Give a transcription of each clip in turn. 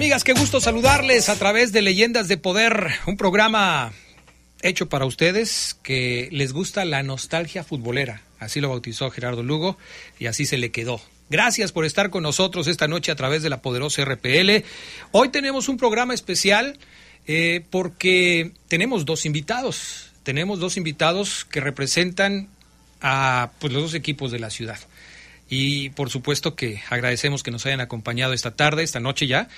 Amigas, qué gusto saludarles a través de Leyendas de Poder, un programa hecho para ustedes que les gusta la nostalgia futbolera. Así lo bautizó Gerardo Lugo y así se le quedó. Gracias por estar con nosotros esta noche a través de la poderosa RPL. Hoy tenemos un programa especial eh, porque tenemos dos invitados. Tenemos dos invitados que representan a pues, los dos equipos de la ciudad. Y por supuesto que agradecemos que nos hayan acompañado esta tarde, esta noche ya,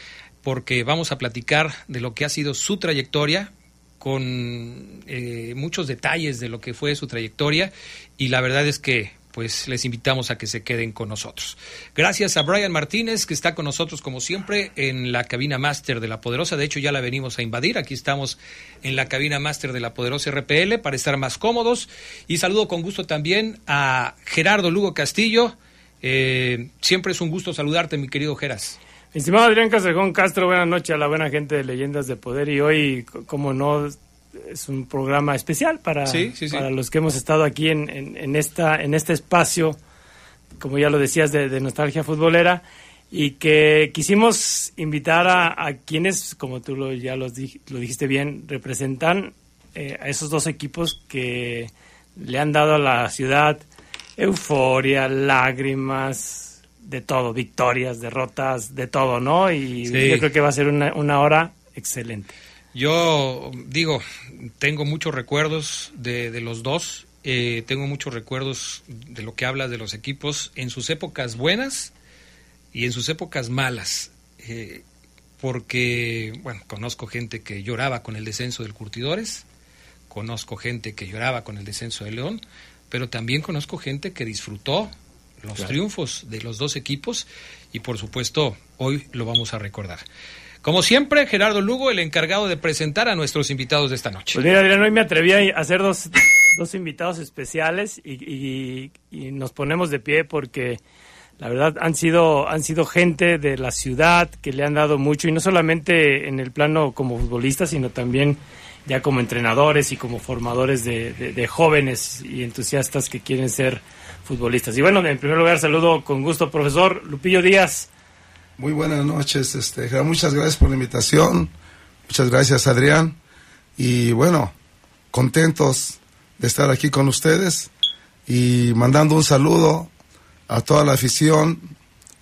porque vamos a platicar de lo que ha sido su trayectoria, con eh, muchos detalles de lo que fue su trayectoria y la verdad es que pues les invitamos a que se queden con nosotros. Gracias a Brian Martínez, que está con nosotros como siempre en la cabina máster de la Poderosa. De hecho, ya la venimos a invadir. Aquí estamos en la cabina máster de la Poderosa RPL para estar más cómodos. Y saludo con gusto también a Gerardo Lugo Castillo, eh, siempre es un gusto saludarte, mi querido Geras. Estimado Adrián Castrejón Castro, buenas noches a la buena gente de Leyendas de Poder y hoy, como no, es un programa especial para, para los que hemos estado aquí en, en, esta, en este espacio, como ya lo decías, de, nostalgia futbolera y que quisimos invitar a, quienes, como tú lo, ya lo dijiste bien, representan eh, a esos dos equipos que le han dado a la ciudad euforia, lágrimas, de todo, victorias, derrotas, de todo, ¿no? Y yo creo que va a ser una, una hora excelente. Yo digo, tengo muchos recuerdos de, de los dos, eh, tengo muchos recuerdos de lo que hablas de los equipos en sus épocas buenas y en sus épocas malas. Eh, porque, bueno, conozco gente que lloraba con el descenso del Curtidores, conozco gente que lloraba con el descenso de León, pero también conozco gente que disfrutó los triunfos de los dos equipos y por supuesto hoy lo vamos a recordar. Como siempre, Gerardo Lugo, el encargado de presentar a nuestros invitados de esta noche. Pues mira, Adrián, hoy me atreví a hacer dos, dos invitados especiales y, nos ponemos de pie porque la verdad han sido, han sido gente de la ciudad que le han dado mucho y no solamente en el plano como futbolistas, sino también ya como entrenadores y como formadores de, jóvenes y entusiastas que quieren ser futbolistas. Y bueno, en primer lugar saludo con gusto profesor Lupillo Díaz. Muy buenas noches, este, muchas gracias por la invitación, muchas gracias Adrián y bueno, contentos de estar aquí con ustedes y mandando un saludo a toda la afición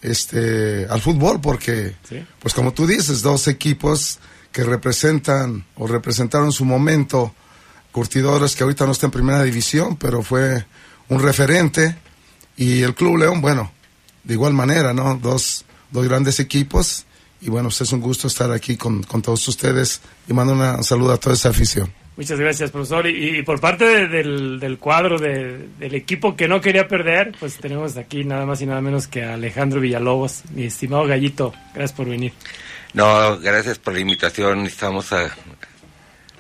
este, al fútbol porque, pues como tú dices, dos equipos que representan o representaron su momento curtidores que ahorita no está en primera división, pero fue un referente. Y el Club León, bueno, de igual manera, ¿no? Dos, dos grandes equipos. Y bueno, pues es un gusto estar aquí con, con todos ustedes y mando un saludo a toda esa afición. Muchas gracias, profesor. Y, por parte del, del, cuadro del equipo que no quería perder, pues tenemos aquí nada más y nada menos que a Alejandro Villalobos, mi estimado gallito. Gracias por venir. No, gracias por la invitación. Estamos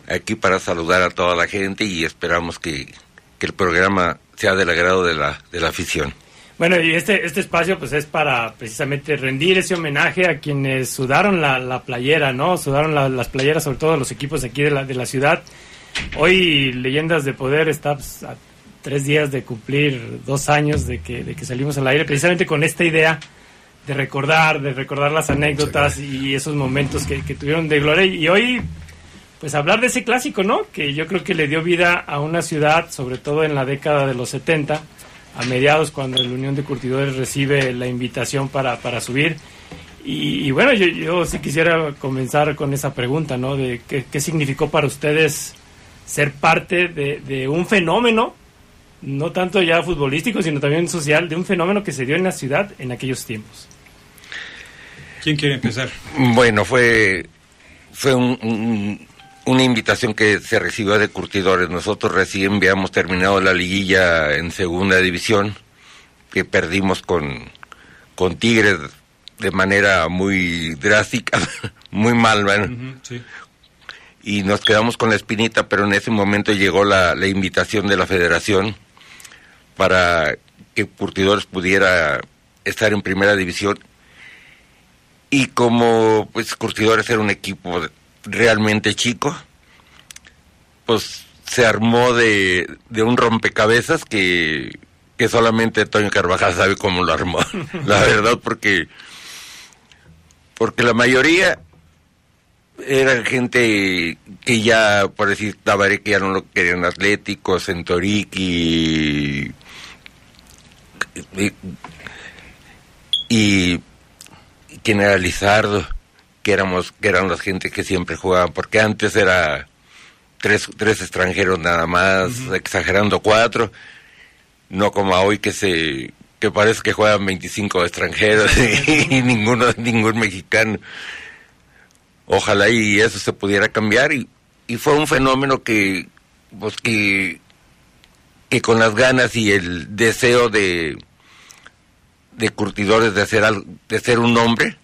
aquí para saludar a toda la gente y esperamos que, que el programa sea del agrado de la, de la afición. Bueno, y este, este espacio pues es para precisamente rendir ese homenaje a quienes sudaron la, la playera, ¿no? Sudaron las playeras, sobre todo los equipos aquí de la, de la ciudad. Hoy Leyendas de Poder está pues, a tres días de cumplir dos años de que, de que salimos al aire, precisamente con esta idea de recordar, de recordar las anécdotas y esos momentos que, tuvieron de gloria. Y hoy, pues hablar de ese clásico, ¿no? Que yo creo que le dio vida a una ciudad, sobre todo en la década de los 70, a mediados cuando la Unión de Curtidores recibe la invitación para, para subir. Y, bueno, yo, yo sí quisiera comenzar con esa pregunta, ¿no? De qué, qué significó para ustedes ser parte de, un fenómeno, no tanto ya futbolístico, sino también social, de un fenómeno que se dio en la ciudad en aquellos tiempos. ¿Quién quiere empezar? Bueno, fue, fue una invitación que se recibió de curtidores. Nosotros recién habíamos terminado la liguilla en segunda división, que perdimos con, con Tigres de manera muy drástica, muy mal, bueno, sí y nos quedamos con la espinita, pero en ese momento llegó la, la invitación de la federación para que Curtidores pudiera estar en primera división. Y como pues Curtidores era un equipo realmente chico, pues se armó de, de un rompecabezas que, que solamente Toño Carvajal sabe cómo lo armó, la verdad, porque, porque la mayoría era gente que ya, por decir, Tabaré, que ya no lo querían atléticos, Centoric y, quien era Lizardo, que éramos, que eran las gente que siempre jugaban, porque antes era tres, tres extranjeros nada más, exagerando cuatro, no como hoy que se que parece que juegan 25 extranjeros y ninguno ningún mexicano ojalá y eso se pudiera cambiar y, y fue un fenómeno que pues que que con las ganas y el deseo de de curtidores de hacer de ser un hombre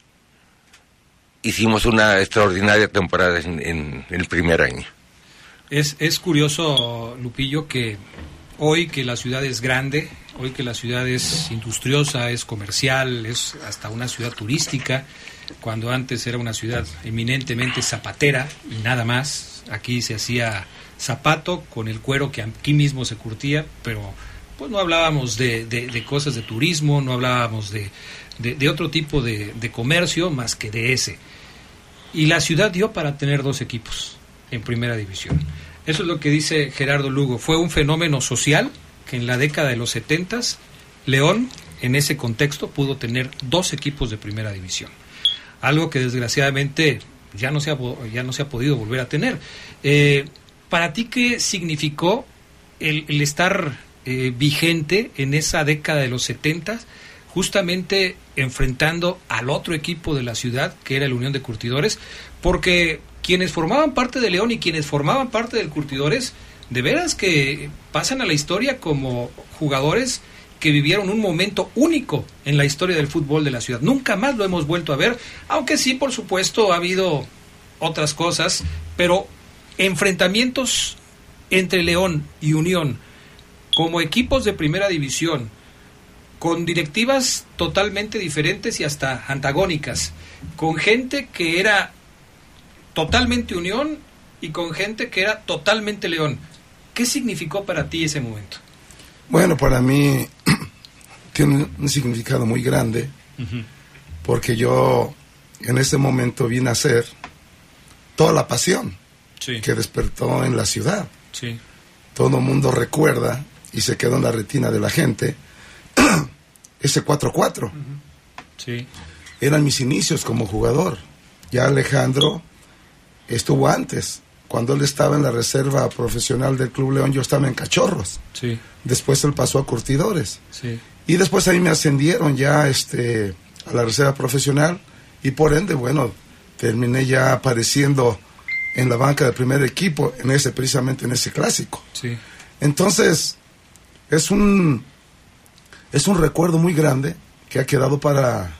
hicimos una extraordinaria temporada en, el primer año. Es, es curioso Lupillo que hoy que la ciudad es grande hoy que la ciudad es industriosa es comercial es hasta una ciudad turística cuando antes era una ciudad eminentemente zapatera y nada más. Aquí se hacía zapato con el cuero que aquí mismo se curtía, pero pues no hablábamos de, de, cosas de turismo, no hablábamos de, de otro tipo de, comercio más que de ese. Y la ciudad dio para tener dos equipos en primera división. Eso es lo que dice Gerardo Lugo. Fue un fenómeno social que en la década de los setentas León, en ese contexto, pudo tener dos equipos de primera división algo que desgraciadamente ya no se ha, ya no se ha podido volver a tener. Eh, ¿Para ti qué significó el, estar eh, vigente en esa década de los 70, justamente enfrentando al otro equipo de la ciudad, que era la Unión de Curtidores? Porque quienes formaban parte de León y quienes formaban parte del Curtidores, de veras que pasan a la historia como jugadores que vivieron un momento único en la historia del fútbol de la ciudad. Nunca más lo hemos vuelto a ver, aunque sí, por supuesto, ha habido otras cosas, pero enfrentamientos entre León y Unión como equipos de primera división, con directivas totalmente diferentes y hasta antagónicas, con gente que era totalmente Unión y con gente que era totalmente León. ¿Qué significó para ti ese momento? Bueno, para mí tiene un significado muy grande, porque yo en ese momento vi nacer toda la pasión que despertó en la ciudad. Todo el mundo recuerda y se quedó en la retina de la gente ese 4-4. Eran mis inicios como jugador. Ya Alejandro estuvo antes, cuando él estaba en la reserva profesional del Club León, yo estaba en Cachorros. Sí. Después él pasó a Curtidores. Sí. Y después ahí me ascendieron ya este, a la reserva profesional y por ende, bueno, terminé ya apareciendo en la banca del primer equipo, en ese, precisamente en ese clásico. Sí. Entonces, es un, es un recuerdo muy grande que ha quedado para,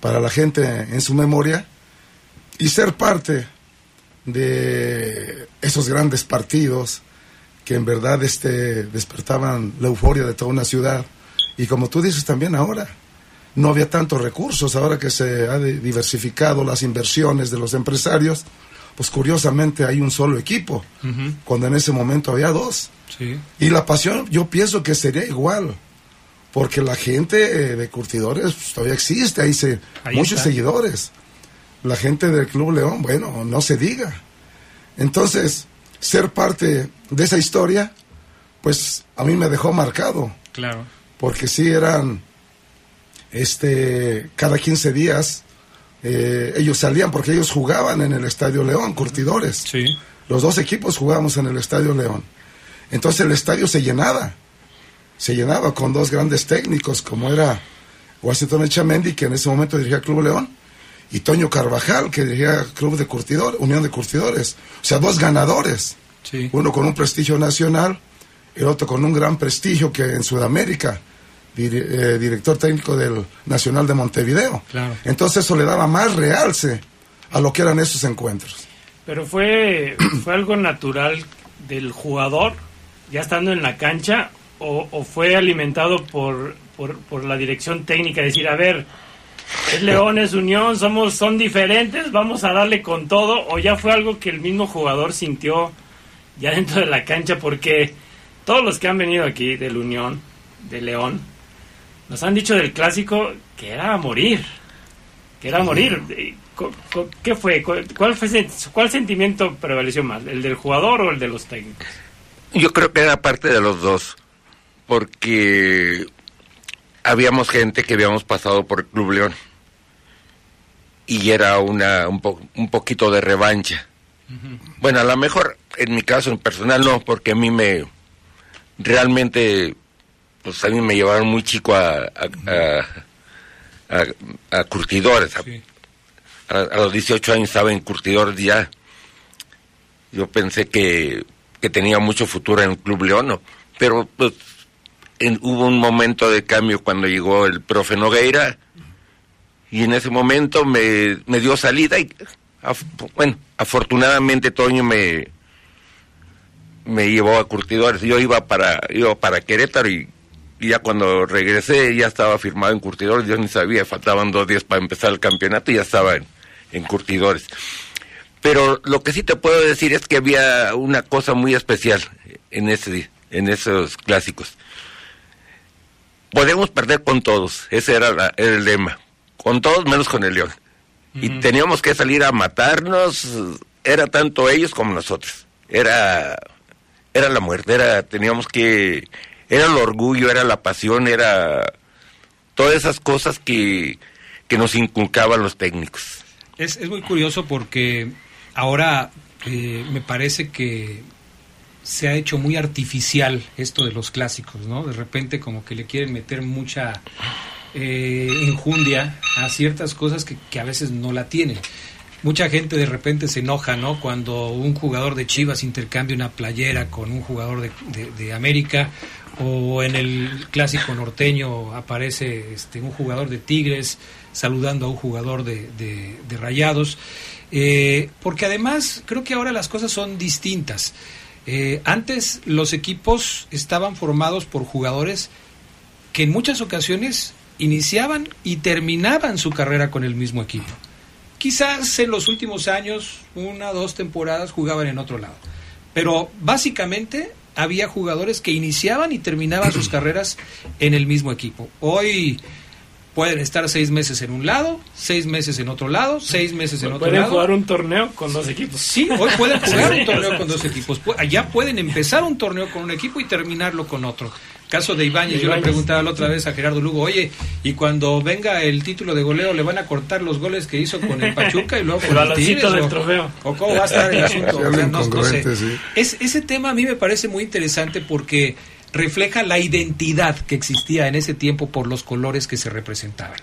para la gente en su memoria y ser parte de esos grandes partidos que en verdad este, despertaban la euforia de toda una ciudad. Y como tú dices también ahora, no había tantos recursos, ahora que se ha diversificado las inversiones de los empresarios, pues curiosamente hay un solo equipo, cuando en ese momento había dos. Y la pasión yo pienso que sería igual, porque la gente eh, de curtidores pues, todavía existe, hay muchos seguidores. La gente del Club León, bueno, no se diga. Entonces, ser parte de esa historia, pues a mí me dejó marcado. Claro. Porque sí eran, este, cada 15 días, eh, ellos salían porque ellos jugaban en el Estadio León, curtidores. Sí. Los dos equipos jugábamos en el Estadio León. Entonces el estadio se llenaba. Se llenaba con dos grandes técnicos, como era Washington Echamendi, que en ese momento dirigía Club León, y Toño Carvajal, que dirigía Club de Curtidores, Unión de Curtidores. O sea, dos ganadores. Uno con un prestigio nacional, el otro con un gran prestigio que en Sudamérica, eh, director técnico del Nacional de Montevideo. Entonces eso le daba más realce a lo que eran esos encuentros. Pero fue, fue algo natural del jugador, ya estando en la cancha, o, fue alimentado por, por, por la dirección técnica, decir, a ver, es León, es Unión, somos, son diferentes, vamos a darle con todo, o ya fue algo que el mismo jugador sintió ya dentro de la cancha, porque todos los que han venido aquí del Unión, de León, nos han dicho del clásico que era a morir, que era a morir. ¿Qué fue? ¿Cuál, fue? ¿Cuál sentimiento prevaleció más, el del jugador o el de los técnicos? Yo creo que era parte de los dos, porque habíamos gente que habíamos pasado por el Club León y era una un, un poquito de revancha. Bueno, a lo mejor en mi caso en personal no, porque a mí me realmente pues a mí me llevaron muy chico a a, curtidores. A, los 18 años estaba en curtidores ya. Yo pensé que, que tenía mucho futuro en el Club León, pero pues hubo un momento de cambio cuando llegó el profe Nogueira y en ese momento me, me dio salida y bueno, afortunadamente Toño me me llevó a Curtidores. Yo iba para iba para Querétaro y, ya cuando regresé ya estaba firmado en Curtidores. Yo ni sabía, faltaban dos días para empezar el campeonato y ya estaba en, en Curtidores. Pero lo que sí te puedo decir es que había una cosa muy especial en ese en esos clásicos podemos perder con todos, ese era, el lema, con todos menos con el León. Y teníamos que salir a matarnos, era tanto ellos como nosotros. Era, era la muerte, era, teníamos que, era el orgullo, era la pasión, era todas esas cosas que, que nos inculcaban los técnicos. Es, es muy curioso porque ahora eh, me parece que se ha hecho muy artificial esto de los clásicos, ¿no? De repente como que le quieren meter mucha eh, injundia a ciertas cosas que, que, a veces no la tienen. Mucha gente de repente se enoja, ¿no? Cuando un jugador de Chivas intercambia una playera con un jugador de, América o en el clásico norteño aparece este, un jugador de Tigres saludando a un jugador de, de Rayados. Eh, porque además creo que ahora las cosas son distintas. Eh, antes los equipos estaban formados por jugadores que en muchas ocasiones iniciaban y terminaban su carrera con el mismo equipo. Quizás en los últimos años, una o dos temporadas, jugaban en otro lado. Pero básicamente había jugadores que iniciaban y terminaban sus carreras en el mismo equipo. Hoy pueden estar seis meses en un lado, seis meses en otro lado, seis meses en otro lado. Pueden jugar un torneo con dos equipos. Sí, hoy pueden jugar un torneo con dos equipos. Ya pueden empezar un torneo con un equipo y terminarlo con otro. Caso de Ibáñez, yo le preguntaba la otra vez a Gerardo Lugo, oye, y cuando venga el título de goleo, ¿le van a cortar los goles que hizo con el Pachuca y luego con el, Tigres? Del trofeo. ¿O cómo va a estar el asunto? es, ese tema a mí me parece muy interesante porque refleja la identidad que existía en ese tiempo por los colores que se representaban.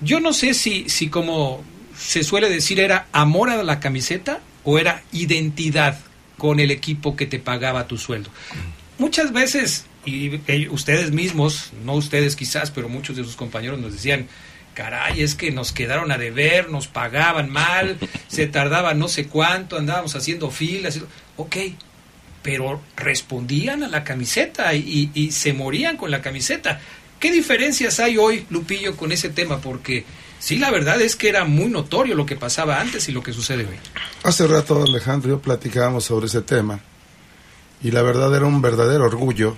Yo no sé si, si como se suele decir era amor a la camiseta o era identidad con el equipo que te pagaba tu sueldo. Muchas veces, y ustedes mismos, no ustedes quizás, pero muchos de sus compañeros nos decían, caray, es que nos quedaron a deber, nos pagaban mal, se tardaba no sé cuánto, andábamos haciendo filas. Ok, pero respondían a la camiseta y, se morían con la camiseta. ¿Qué diferencias hay hoy, Lupillo, con ese tema? Porque sí, la verdad es que era muy notorio lo que pasaba antes y lo que sucede hoy. Hace rato, Alejandro y yo platicábamos sobre ese tema. Y la verdad era un verdadero orgullo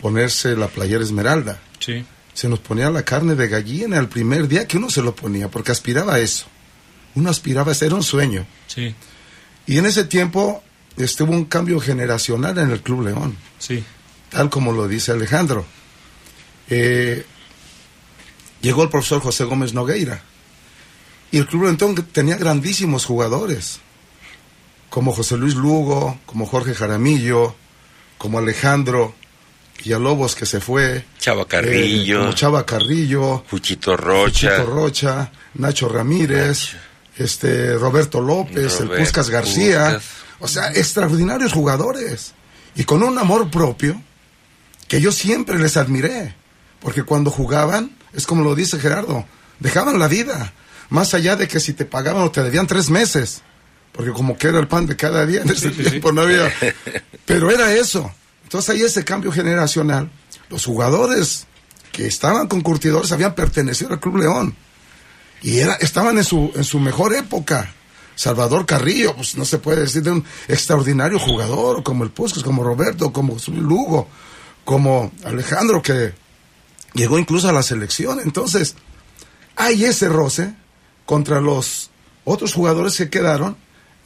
ponerse la playera esmeralda. Sí. Se nos ponía la carne de gallina el primer día que uno se lo ponía, porque aspiraba a eso. Uno aspiraba a ser un sueño. Sí. Y en ese tiempo estuvo un cambio generacional en el Club León. Sí. Tal como lo dice Alejandro. Eh, llegó el profesor José Gómez Nogueira. Y el Club León tenía grandísimos jugadores, como José Luis Lugo, como Jorge Jaramillo, como Alejandro Villalobos que se fue. Chava eh, Carrillo. Chava Carrillo. Fuchito Rocha. Rocha. Nacho Ramírez. Este, Roberto López, el Puscas García. O sea, extraordinarios jugadores. Y con un amor propio que yo siempre les admiré. Porque cuando jugaban, es como lo dice Gerardo, dejaban la vida. Más allá de que si te pagaban o te debían tres meses. Porque como que era el pan de cada día en ese tiempo no había. Pero era eso. Entonces ahí ese cambio generacional. Los jugadores que estaban con curtidores habían pertenecido al Club León. Y era, estaban en su, en su mejor época. Salvador Carrillo, pues no se puede decir de un extraordinario jugador, como el Puskas, como Roberto, como Lugo, como Alejandro, que llegó incluso a la selección. Entonces, hay ese roce contra los otros jugadores que quedaron.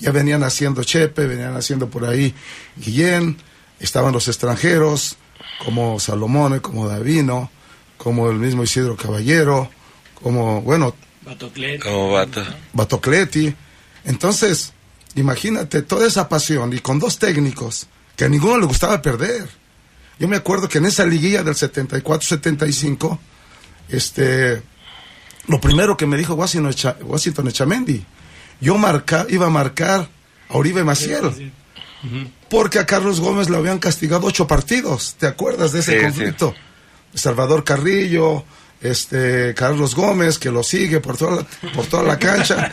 Ya venían haciendo Chepe, venían haciendo por ahí Guillén, estaban los extranjeros, como Salomón, como Davino, como el mismo Isidro Caballero, como, bueno, Batocleti. Como Batocleti. Entonces, imagínate toda esa pasión y con dos técnicos que a ninguno le gustaba perder. Yo me acuerdo que en esa liguilla del 74-75, este, lo primero que me dijo Washington, Echamendi, yo marca, iba a marcar a Oribe Maciel. Porque a Carlos Gómez le habían castigado ocho partidos. ¿Te acuerdas de ese conflicto? Salvador Carrillo, este Carlos Gómez que lo sigue por toda la, por toda la cancha.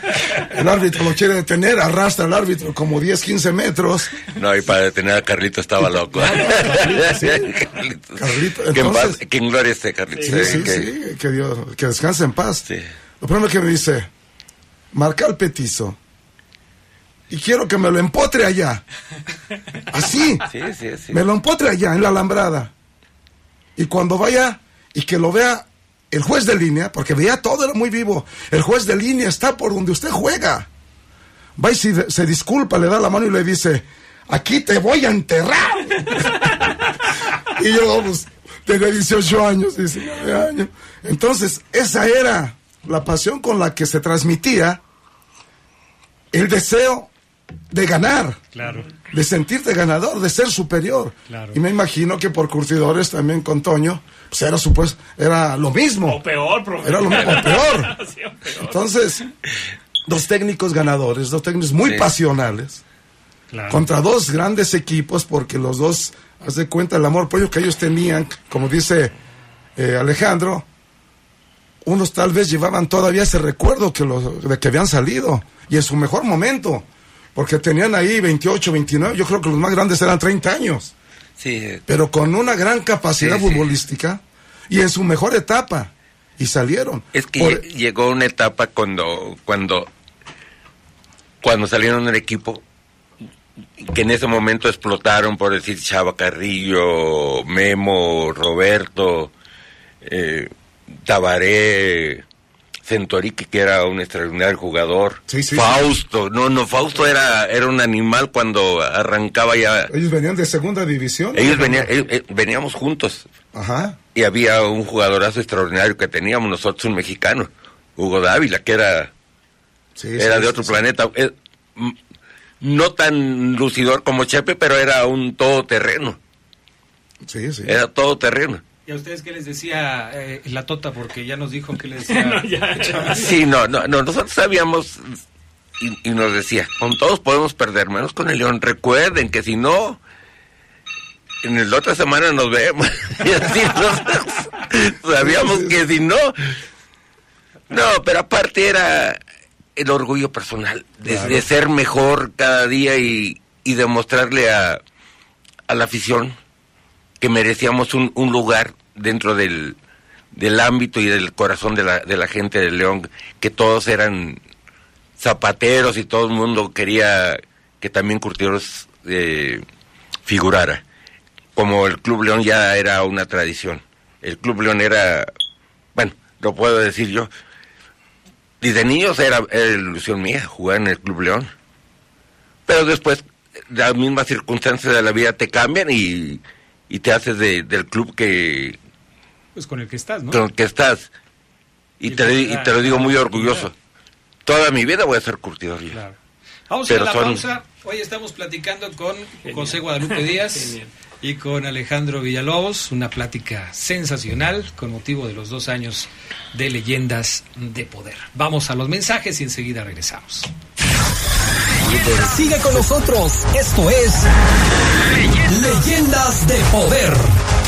El árbitro lo quiere detener, arrastra al árbitro como 10, 15 metros. No, y para detener a Carlito estaba loco. Carlito, que, en gloria esté Carlito. Sí, sí, que, que, Dios, que descanse en paz. Lo primero que me dice, marca el petizo. Y quiero que me lo empotre allá. Así. Me lo empotre allá, en la alambrada. Y cuando vaya y que lo vea el juez de línea, porque veía todo, era muy vivo, el juez de línea está por donde usted juega. Va y se, disculpa, le da la mano y le dice, aquí te voy a enterrar. y yo, pues, tenía 18 años, 19 años. Entonces, esa era la pasión con la que se transmitía el deseo de ganar. Claro. De sentirte ganador, de ser superior. Y me imagino que por curtidores también con Toño, pues era supuesto, era lo mismo. O peor, Era lo mismo, o peor. Entonces, dos técnicos ganadores, dos técnicos muy pasionales. Contra dos grandes equipos, porque los dos, haz de cuenta el amor propio que ellos tenían, como dice eh, Alejandro, unos tal vez llevaban todavía ese recuerdo que los, de que habían salido y en su mejor momento porque tenían ahí 28, 29, yo creo que los más grandes eran 30 años. Sí. Pero con una gran capacidad futbolística y en su mejor etapa. Y salieron. Es que llegó una etapa cuando, cuando, cuando salieron del equipo, que en ese momento explotaron, por decir, Chava Carrillo, Memo, Roberto, eh, Tabaré, Centorique, que era un extraordinario jugador. Fausto, no, no, Fausto era, era un animal cuando arrancaba ya. ¿Ellos venían de segunda división? Ellos venían, eh, veníamos juntos. Ajá. Y había un jugadorazo extraordinario que teníamos nosotros, un mexicano, Hugo Dávila, que era, era de otro planeta. Eh, no tan lucidor como Chepe, pero era un todoterreno. Sí, sí. Era todoterreno. ¿Y a ustedes qué les decía eh, la tota? Porque ya nos dijo que les decía. sí, no, no, nosotros sabíamos y, nos decía, con todos podemos perder, menos con el León. Recuerden que si no, en la otra semana nos vemos. y así sabíamos que si no. No, pero aparte era el orgullo personal de, ser mejor cada día y, y demostrarle a, a la afición que merecíamos un, un lugar dentro del, del ámbito y del corazón de la, de la gente de León, que todos eran zapateros y todo el mundo quería que también Curtidores eh, figurara. Como el Club León ya era una tradición. El Club León era, bueno, lo puedo decir yo, desde niños era, era ilusión mía jugar en el Club León. Pero después las mismas circunstancias de la vida te cambian y y te haces de, del club que... Pues con el que estás, ¿no? Con el que estás. Y, te, y te lo digo muy orgulloso. Toda mi vida voy a ser curtidor. Claro. Vamos a la pausa. Hoy estamos platicando con José Guadalupe Díaz y con Alejandro Villalobos. Una plática sensacional con motivo de los dos años de Leyendas de Poder. Vamos a los mensajes y enseguida regresamos. Sigue con nosotros. Esto es Leyendas de Poder.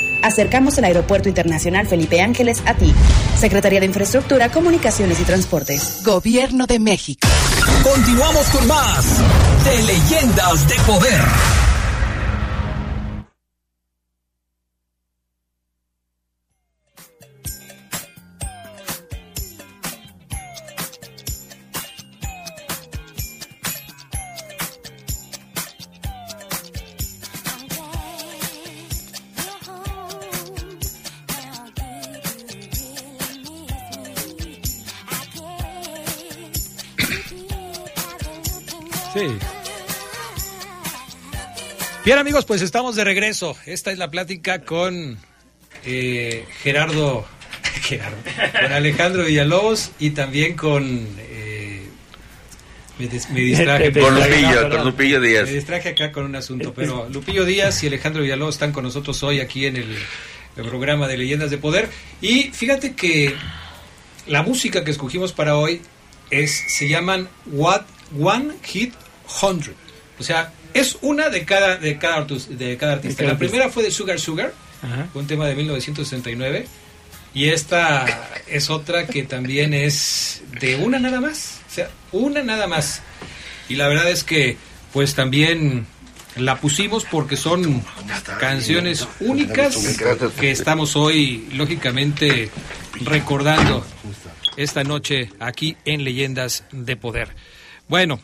Acercamos el Aeropuerto Internacional Felipe Ángeles a ti. Secretaría de Infraestructura, Comunicaciones y Transportes. Gobierno de México. Continuamos con más de Leyendas de Poder. Bien amigos, pues estamos de regreso. Esta es la plática con eh, Gerardo, Gerardo, con Alejandro Villalobos y también con eh, me, distraje con Lupillo, con Lupillo Díaz. Me distraje acá con un asunto, pero Lupillo Díaz y Alejandro Villalobos están con nosotros hoy aquí en el, el programa de Leyendas de Poder. Y fíjate que la música que escogimos para hoy es se llaman What One Hit Hundred. O sea, es una de cada, de cada, de cada artista. La primera fue de Sugar Sugar, un tema de 1969. Y esta es otra que también es de una nada más. O sea, una nada más. Y la verdad es que, pues también la pusimos porque son canciones únicas que estamos hoy, lógicamente, recordando esta noche aquí en Leyendas de Poder. Bueno,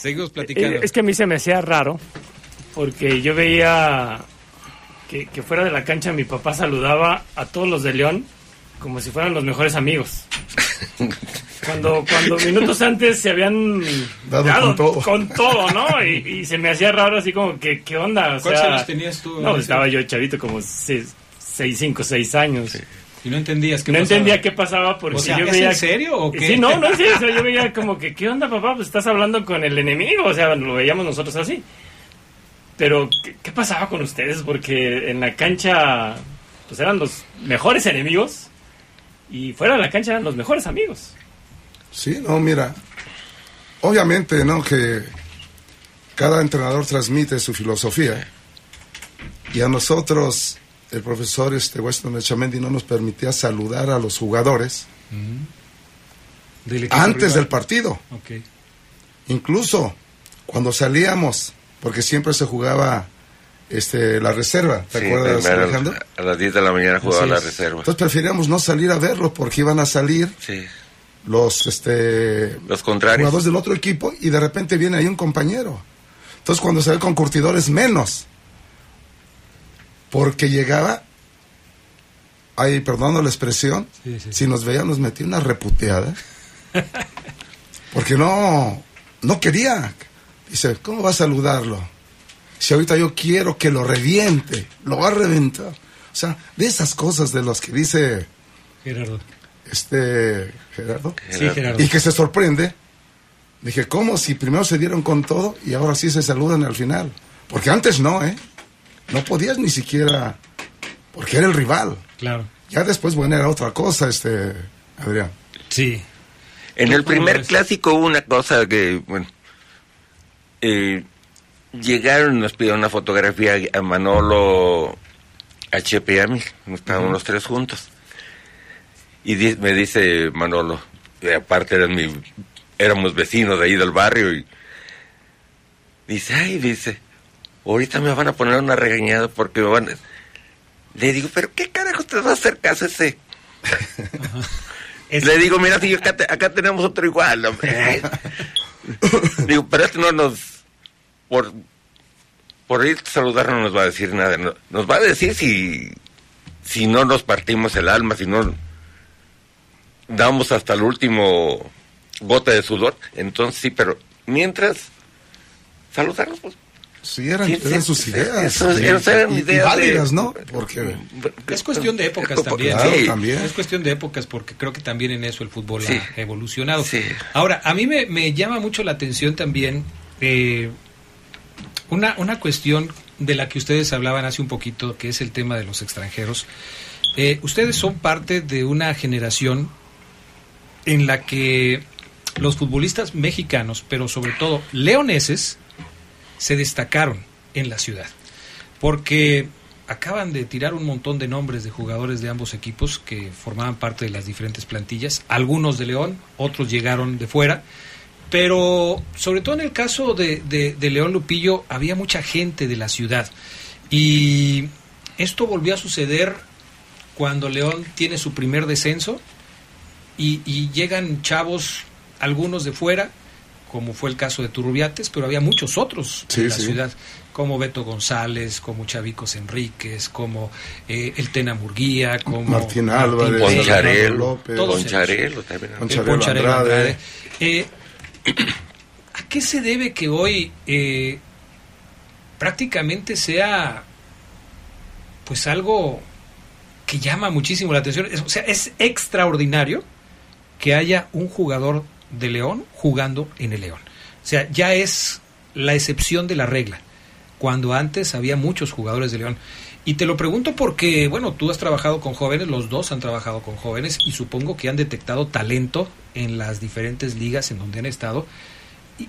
Seguimos platicando. Eh, es que a mí se me hacía raro, porque yo veía que, fuera de la cancha mi papá saludaba a todos los de León como si fueran los mejores amigos. Cuando, cuando minutos antes se habían dado, con, todo. ¿no? Y, se me hacía raro así como que, ¿qué onda? ¿Cuántos años tenías tú? No, estaba yo chavito como 6, 5, 6 años. Y no entendías qué No entendía qué pasaba porque yo veía... ¿en serio o qué? Sí, no, no, sí, yo veía como que, ¿qué onda, papá? Pues estás hablando con el enemigo, o sea, lo veíamos nosotros así. Pero, ¿qué, pasaba con ustedes? Porque en la cancha, pues eran los mejores enemigos y fuera de la cancha eran los mejores amigos. Sí, no, mira, obviamente, ¿no? Que cada entrenador transmite su filosofía y a nosotros el profesor este Weston Echamendi no nos permitía saludar a los jugadores antes del partido. Incluso cuando salíamos, porque siempre se jugaba este, la reserva, ¿te acuerdas, Alejandro? A las 10 de la mañana jugaba la reserva. Entonces preferíamos no salir a verlos porque iban a salir los, este, los contrarios. jugadores del otro equipo y de repente viene ahí un compañero. Entonces cuando se ve con curtidores menos porque llegaba, ay, perdón la expresión, si nos veía nos metía una reputeada, porque no, no quería. Dice, ¿cómo va a saludarlo? Si ahorita yo quiero que lo reviente, lo va a reventar. O sea, de esas cosas de los que dice Gerardo. Este, Gerardo. Sí, Gerardo. Y que se sorprende. Dije, ¿cómo? Si primero se dieron con todo y ahora sí se saludan al final. Porque antes no, ¿eh? No podías ni siquiera, porque era el rival. Claro. Ya después, bueno, era otra cosa, este, Adrián. Sí. En el primer clásico hubo una cosa que, bueno, eh, llegaron, nos pidieron una fotografía a Manolo, a Chepe y a mí, estábamos los tres juntos. Y me dice Manolo, aparte eran mi, éramos vecinos de ahí del barrio, y dice, ay, dice, ahorita me van a poner una regañada porque me van a... Le digo, pero ¿qué carajo te va a hacer caso ese? Le digo, mira, si acá, tenemos otro igual, hombre. digo, pero este no nos... Por, por ir a saludar no nos va a decir nada. nos va a decir si, si no nos partimos el alma, si no damos hasta el último gota de sudor. Entonces sí, pero mientras saludarnos, pues Sí, eran, sus ideas. eran ideas válidas, ¿no? Porque es cuestión de épocas también. también. Es cuestión de épocas porque creo que también en eso el fútbol ha evolucionado. Ahora, a mí me, llama mucho la atención también eh, una, una cuestión de la que ustedes hablaban hace un poquito, que es el tema de los extranjeros. Eh, ustedes son parte de una generación en la que los futbolistas mexicanos, pero sobre todo leoneses, se destacaron en la ciudad. Porque acaban de tirar un montón de nombres de jugadores de ambos equipos que formaban parte de las diferentes plantillas, algunos de León, otros llegaron de fuera, pero sobre todo en el caso de, de, León Lupillo había mucha gente de la ciudad y esto volvió a suceder cuando León tiene su primer descenso y, y llegan chavos, algunos de fuera, como fue el caso de Turrubiates, pero había muchos otros en la ciudad, como Beto González, como Chavicos Enríquez, como eh, el Tena Murguía, como Martín Álvarez, Poncharelo, López, Poncharelo, también. Eh, ¿A qué se debe que hoy eh, prácticamente sea pues algo que llama muchísimo la atención? o sea, es extraordinario que haya un jugador de León jugando en el León. O sea, ya es la excepción de la regla, cuando antes había muchos jugadores de León. Y te lo pregunto porque, bueno, tú has trabajado con jóvenes, los dos han trabajado con jóvenes y supongo que han detectado talento en las diferentes ligas en donde han estado.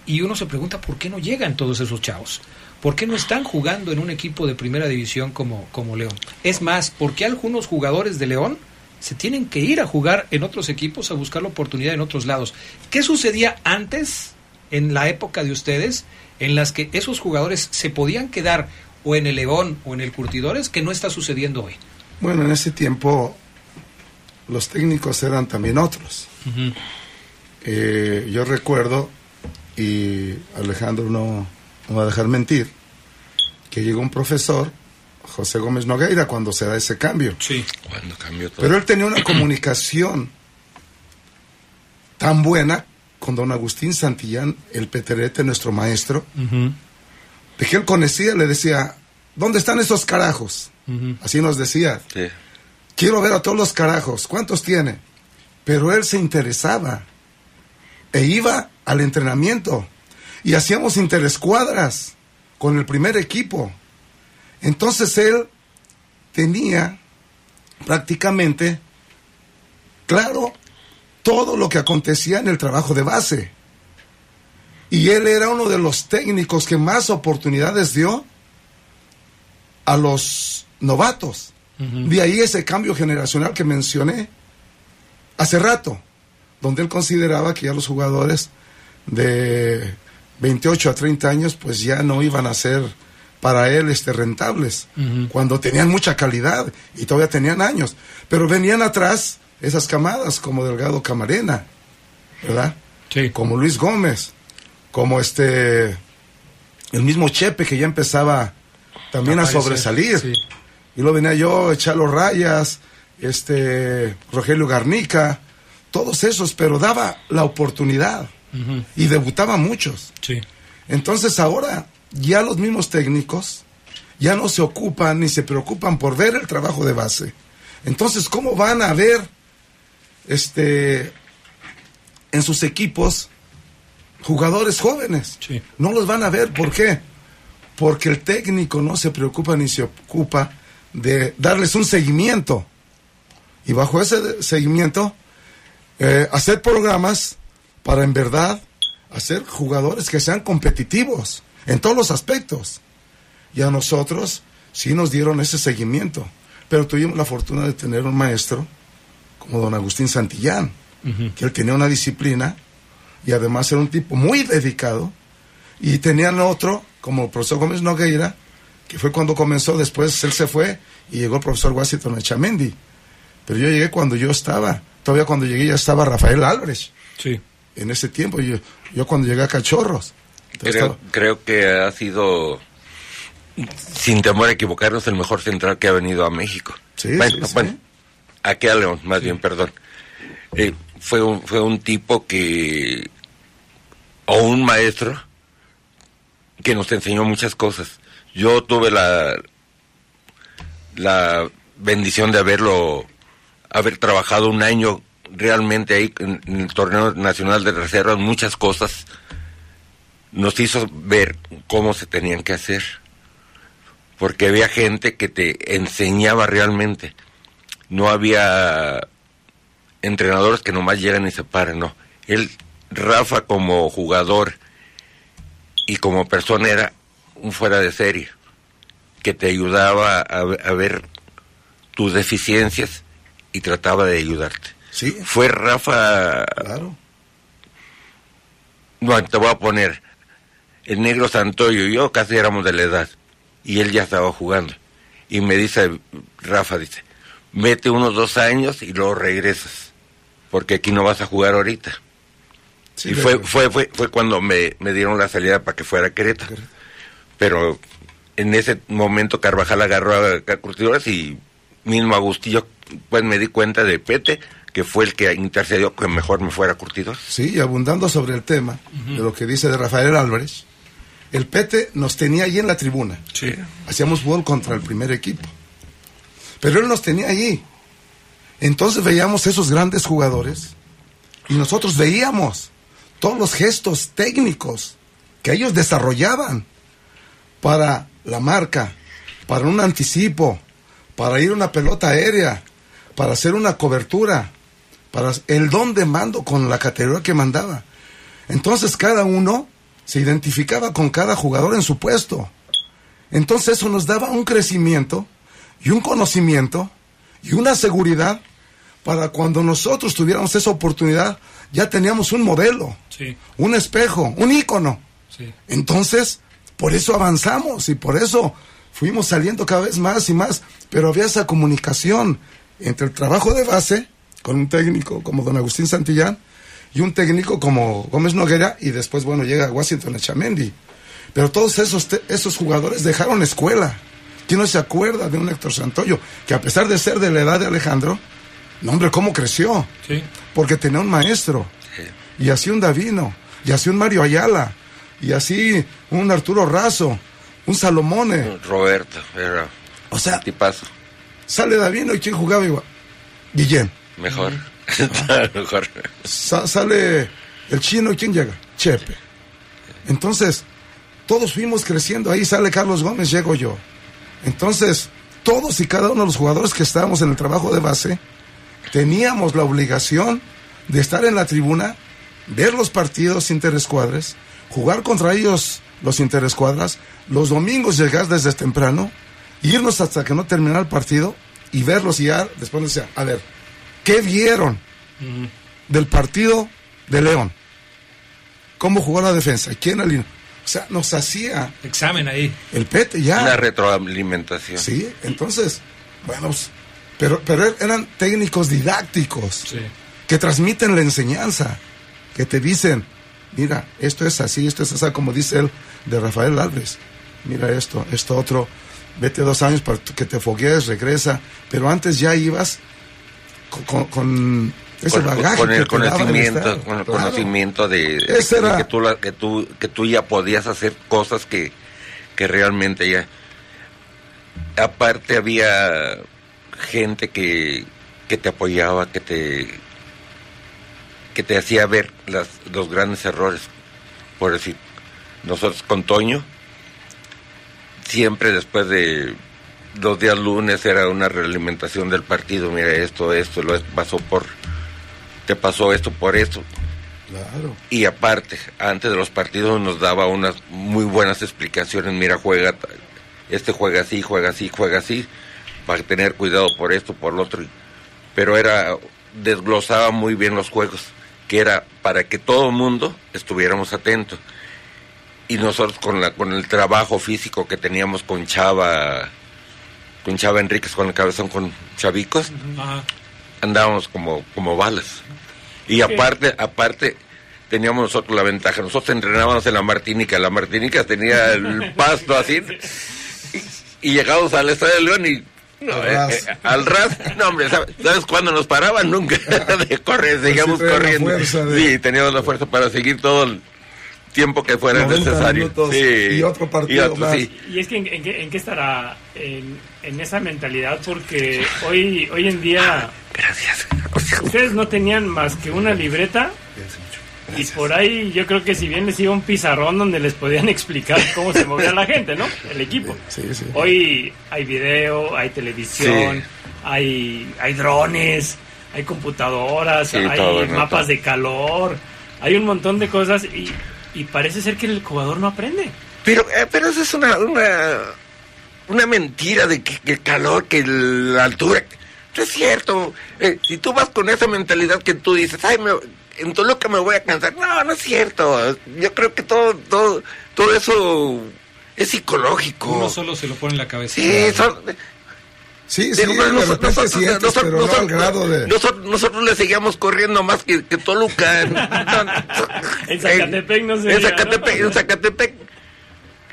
Y, uno se pregunta por qué no llegan todos esos chavos. ¿Por qué no están jugando en un equipo de primera división como, como León? Es más, ¿por qué algunos jugadores de León se tienen que ir a jugar en otros equipos, a buscar la oportunidad en otros lados. ¿Qué sucedía antes, en la época de ustedes, en las que esos jugadores se podían quedar o en el León o en el Curtidores, que no está sucediendo hoy? Bueno, en ese tiempo los técnicos eran también otros. Eh, yo recuerdo, y Alejandro no, no va a dejar mentir, que llegó un profesor José Gómez Nogueira cuando se da ese cambio. Sí, cuando cambió todo. Pero él tenía una comunicación tan buena con don Agustín Santillán, el Peterete, nuestro maestro, de que él conocía, le decía, ¿dónde están esos carajos? Así nos decía. quiero ver a todos los carajos, ¿cuántos tiene? Pero él se interesaba e iba al entrenamiento y hacíamos interescuadras con el primer equipo. Entonces él tenía prácticamente claro todo lo que acontecía en el trabajo de base. Y él era uno de los técnicos que más oportunidades dio a los novatos. De ahí ese cambio generacional que mencioné hace rato, donde él consideraba que ya los jugadores de 28 a 30 años pues ya no iban a ser para él este rentables, cuando tenían mucha calidad y todavía tenían años, pero venían atrás esas camadas como Delgado Camarena, ¿verdad? Sí. Como Luis Gómez, como este el mismo Chepe que ya empezaba también a sobresalir. Y lo venía yo, Chalo Rayas, este Rogelio Garnica, todos esos, pero daba la oportunidad y debutaba muchos. Sí. Entonces ahora ya los mismos técnicos ya no se ocupan ni se preocupan por ver el trabajo de base. Entonces, ¿cómo van a ver este en sus equipos jugadores jóvenes? Sí. No los van a ver, ¿por qué? Porque el técnico no se preocupa ni se ocupa de darles un seguimiento. Y bajo ese seguimiento, eh, hacer programas para en verdad hacer jugadores que sean competitivos en todos los aspectos. Y a nosotros sí nos dieron ese seguimiento. Pero tuvimos la fortuna de tener un maestro como don Agustín Santillán, que él tenía una disciplina y además era un tipo muy dedicado. Y tenían otro, como el profesor Gómez Nogueira, que fue cuando comenzó, después él se fue y llegó el profesor Washington Echamendi. Pero yo llegué cuando yo estaba, todavía cuando llegué ya estaba Rafael Álvarez. Sí. En ese tiempo, yo, yo cuando llegué a Cachorros. Creo, creo que ha sido, sin temor a equivocarnos, el mejor central que ha venido a México. Sí, bueno, sí, bueno, sí. aquí a León, más bien, perdón. Eh, fue, un, fue un tipo que, o un maestro, que nos enseñó muchas cosas. Yo tuve la, la bendición de haberlo, haber trabajado un año realmente ahí en, el torneo nacional de reservas, muchas cosas nos hizo ver cómo se tenían que hacer. Porque había gente que te enseñaba realmente. No había entrenadores que nomás llegan y se paran, no. Él, Rafa como jugador y como persona era un fuera de serie, que te ayudaba a, a ver tus deficiencias y trataba de ayudarte. Sí. Fue Rafa... Claro. No, te voy a poner el negro Santoyo y yo casi éramos de la edad y él ya estaba jugando. Y me dice Rafa dice vete unos dos años y luego regresas porque aquí no vas a jugar ahorita Sí, y fue, fue fue fue cuando me, me dieron la salida para que fuera a Querétaro. Pero en ese momento Carvajal agarró a, Curtidores y mismo Agustillo pues me di cuenta de Pete que fue el que intercedió que mejor me fuera a Curtidores Sí, y abundando sobre el tema de lo que dice de Rafael Álvarez, el Pete nos tenía allí en la tribuna. Sí. Hacíamos gol contra el primer equipo. Pero él nos tenía allí. Entonces veíamos esos grandes jugadores y nosotros veíamos todos los gestos técnicos que ellos desarrollaban para la marca, para un anticipo, para ir a una pelota aérea, para hacer una cobertura, para el don de mando con la categoría que mandaba. Entonces cada uno se identificaba con cada jugador en su puesto. Entonces eso nos daba un crecimiento y un conocimiento y una seguridad para cuando nosotros tuviéramos esa oportunidad, ya teníamos un modelo, Sí. un espejo, un ícono. Sí. Entonces, por eso avanzamos y por eso fuimos saliendo cada vez más y más, pero había esa comunicación entre el trabajo de base con un técnico como don Agustín Santillán y un técnico como Gómez Noguera y después, bueno, llega Washington Echamendi. Pero todos esos, te- esos jugadores dejaron escuela. ¿Quién no se acuerda de un Héctor Santoyo que a pesar de ser de la edad de Alejandro, no hombre, cómo creció? Sí. porque tenía un maestro, y así un Davino, y así un Mario Ayala, y así un Arturo Razo, un Salomone. Roberto era O sea, tipazo sale Davino y quién jugaba igual. Guillén. Mejor. Sale el chino, ¿quién llega? Chepe. Entonces, todos fuimos creciendo. Ahí sale Carlos Gómez, llego yo. Entonces, todos y cada uno de los jugadores que estábamos en el trabajo de base, teníamos la obligación de estar en la tribuna, ver los partidos interescuadras, jugar contra ellos los interescuadras, los domingos llegar desde temprano, irnos hasta que no terminara el partido y verlos y ya después decía, a ver, ¿qué vieron del partido de León? ¿Cómo jugó la defensa? ¿Quién alineó? O sea, nos hacía... Examen ahí. El PET ya. Una retroalimentación. Sí, entonces, bueno, pues, pero, pero eran técnicos didácticos que transmiten la enseñanza, que te dicen, mira, esto es así, esto es así, como dice él de Rafael Alves. Mira esto, esto otro. Vete dos años para que te foguees, regresa. Pero antes ya ibas con ese bagaje con el conocimiento con el conocimiento de, que tú que tú que tú ya podías hacer cosas que, que realmente ya. Aparte había gente que, que te apoyaba que te que te hacía ver las, los grandes errores. Por decir nosotros con Toño siempre después de los días lunes era una realimentación del partido mira esto esto lo pasó por te pasó esto por esto. Claro. Y aparte, antes de los partidos nos daba unas muy buenas explicaciones, mira, juega, este juega así, juega así, juega así, para tener cuidado por esto, por lo otro. Pero era, desglosaba muy bien los juegos, que era para que todo el mundo estuviéramos atentos. Y nosotros con, la, con el trabajo físico que teníamos con Chava, con Chava Enríquez, con el cabezón, con Chavicos, andábamos como, como balas. Y aparte, aparte, teníamos nosotros la ventaja. Nosotros entrenábamos en la Martinica. La Martinica tenía el pasto así. Y, llegamos al Estadio de León y eh, eh, al ras, no hombre, ¿sabes, cuándo nos paraban? Nunca de correr, seguíamos corriendo. Sí, teníamos la fuerza para seguir todo el tiempo que fuera necesario. y otro partido más. Y es que en, qué, estará en, en, esa mentalidad, porque hoy, hoy en día Gracias. Ustedes no tenían más que una libreta. Y por ahí yo creo que si bien les iba un pizarrón donde les podían explicar cómo se movía la gente, ¿no? El equipo. Hoy hay video, hay televisión, hay, hay drones, hay computadoras, hay mapas de calor, hay un montón de cosas y, y parece ser que el jugador no aprende. Pero, eh, pero eso es una, una, una mentira de que, que el calor, que la altura es cierto. Eh, si tú vas con esa mentalidad que tú dices, ay, me, en que me voy a cansar. No, no es cierto. Yo creo que todo, todo, todo eso es psicológico. Uno solo se lo pone en la cabeza. Sí, Sí, sí, nosotros, nosotros, le seguíamos corriendo más que, que Toluca. en Zacatepec no sé. En Zacatepec, en Zacatepec.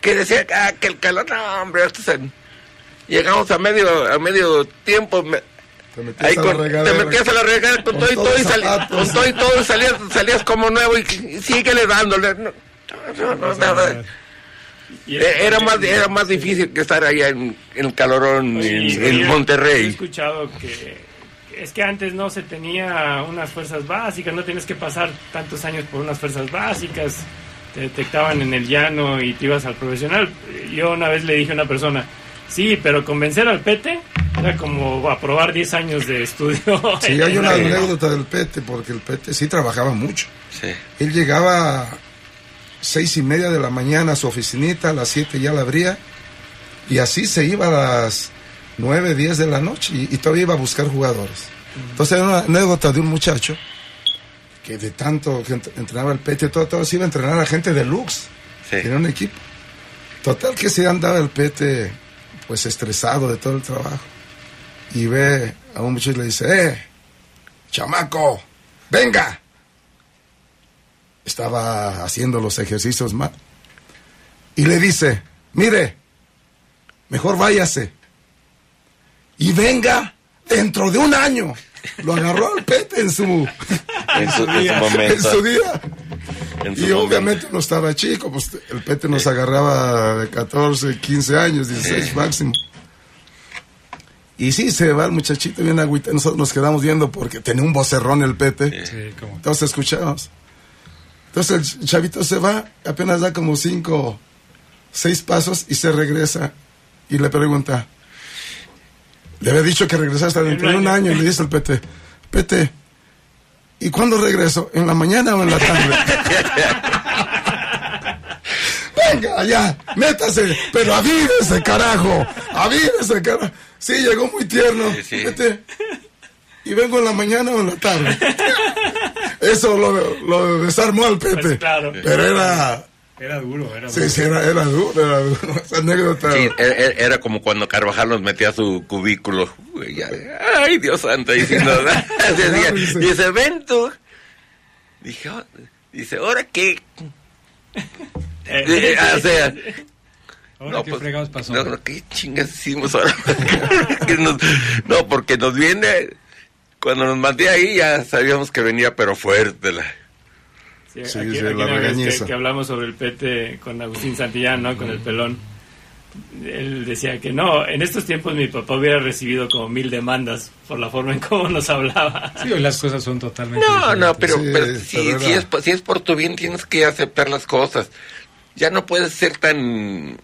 Que decía ah, que el calor, no, hombre, llegamos a medio, a medio tiempo. Te metías, a, la te metías a la regadera con, todo y todo, y con todo y todo salías, salías como nuevo y, y síguele dándole. No, no, no, nada. Era más, era más difícil que estar allá en, el calorón en, Monterrey. He escuchado que es que antes no se tenía unas fuerzas básicas, no tienes que pasar tantos años por unas fuerzas básicas, te detectaban en el llano y te ibas al profesional. Yo una vez le dije a una persona, Sí, pero convencer al Pete era como aprobar 10 años de estudio. Sí, hay una anécdota del Pete, porque el Pete sí trabajaba mucho. Sí. Él llegaba a seis y media de la mañana a su oficinita, a las 7 ya la abría, y así se iba a las 9, 10 de la noche, y, todavía iba a buscar jugadores. Entonces hay una anécdota de un muchacho que de tanto que entrenaba el Pete, todo, todo se iba a entrenar a gente de Lux, sí. era un equipo. Total que se andaba el Pete pues estresado de todo el trabajo. Y ve a un muchacho y le dice, eh, chamaco, venga. Estaba haciendo los ejercicios mal. Y le dice, mire, mejor váyase. Y venga dentro de un año. Lo agarró al pete en su, en su, día. En su día. y obviamente no estaba chico, pues el pete nos agarraba de 14, 15 años, 16 máximo. Y sí, se va el muchachito bien agüita. Nosotros nos quedamos viendo porque tenía un vocerrón el Pete. Sí, Entonces escuchamos. Entonces el chavito se va, apenas da como cinco, seis pasos y se regresa. Y le pregunta, le había dicho que regresaste dentro de un año. Y le dice el Pete, Pete, ¿y cuándo regreso? ¿En la mañana o en la tarde? Venga, ya, métase, pero avívese, carajo, avívese, carajo. Sí, llegó muy tierno. Vete. Y vengo en la mañana o en la tarde. Eso lo, desarmó al Pepe. Pues claro. Pero era era duro, era duro. Sí, sí, era, era duro, era duro. Esa anécdota. Sí, era, e, era, como cuando Carvajal nos metía a su cubículo. Ay, Dios santo, diciendo, dice, dice, ven tú. Dije, oh", dice, ¿ahora qué? Eh, o sea, no, ¿qué pues, fregados pasó? No, ¿qué chingas hicimos ahora? no, porque nos viene, cuando nos mandé ahí ya sabíamos que venía, pero fuerte la... Sí, sí, aquí, la vez que, hablamos sobre el pete con Agustín Santillán, ¿no? Con el pelón. Él decía que no, en estos tiempos mi papá hubiera recibido como mil demandas por la forma en cómo nos hablaba. Sí, hoy las cosas son totalmente No, no, pero, si, es, si es por tu bien tienes que aceptar las cosas. Ya no puedes ser tan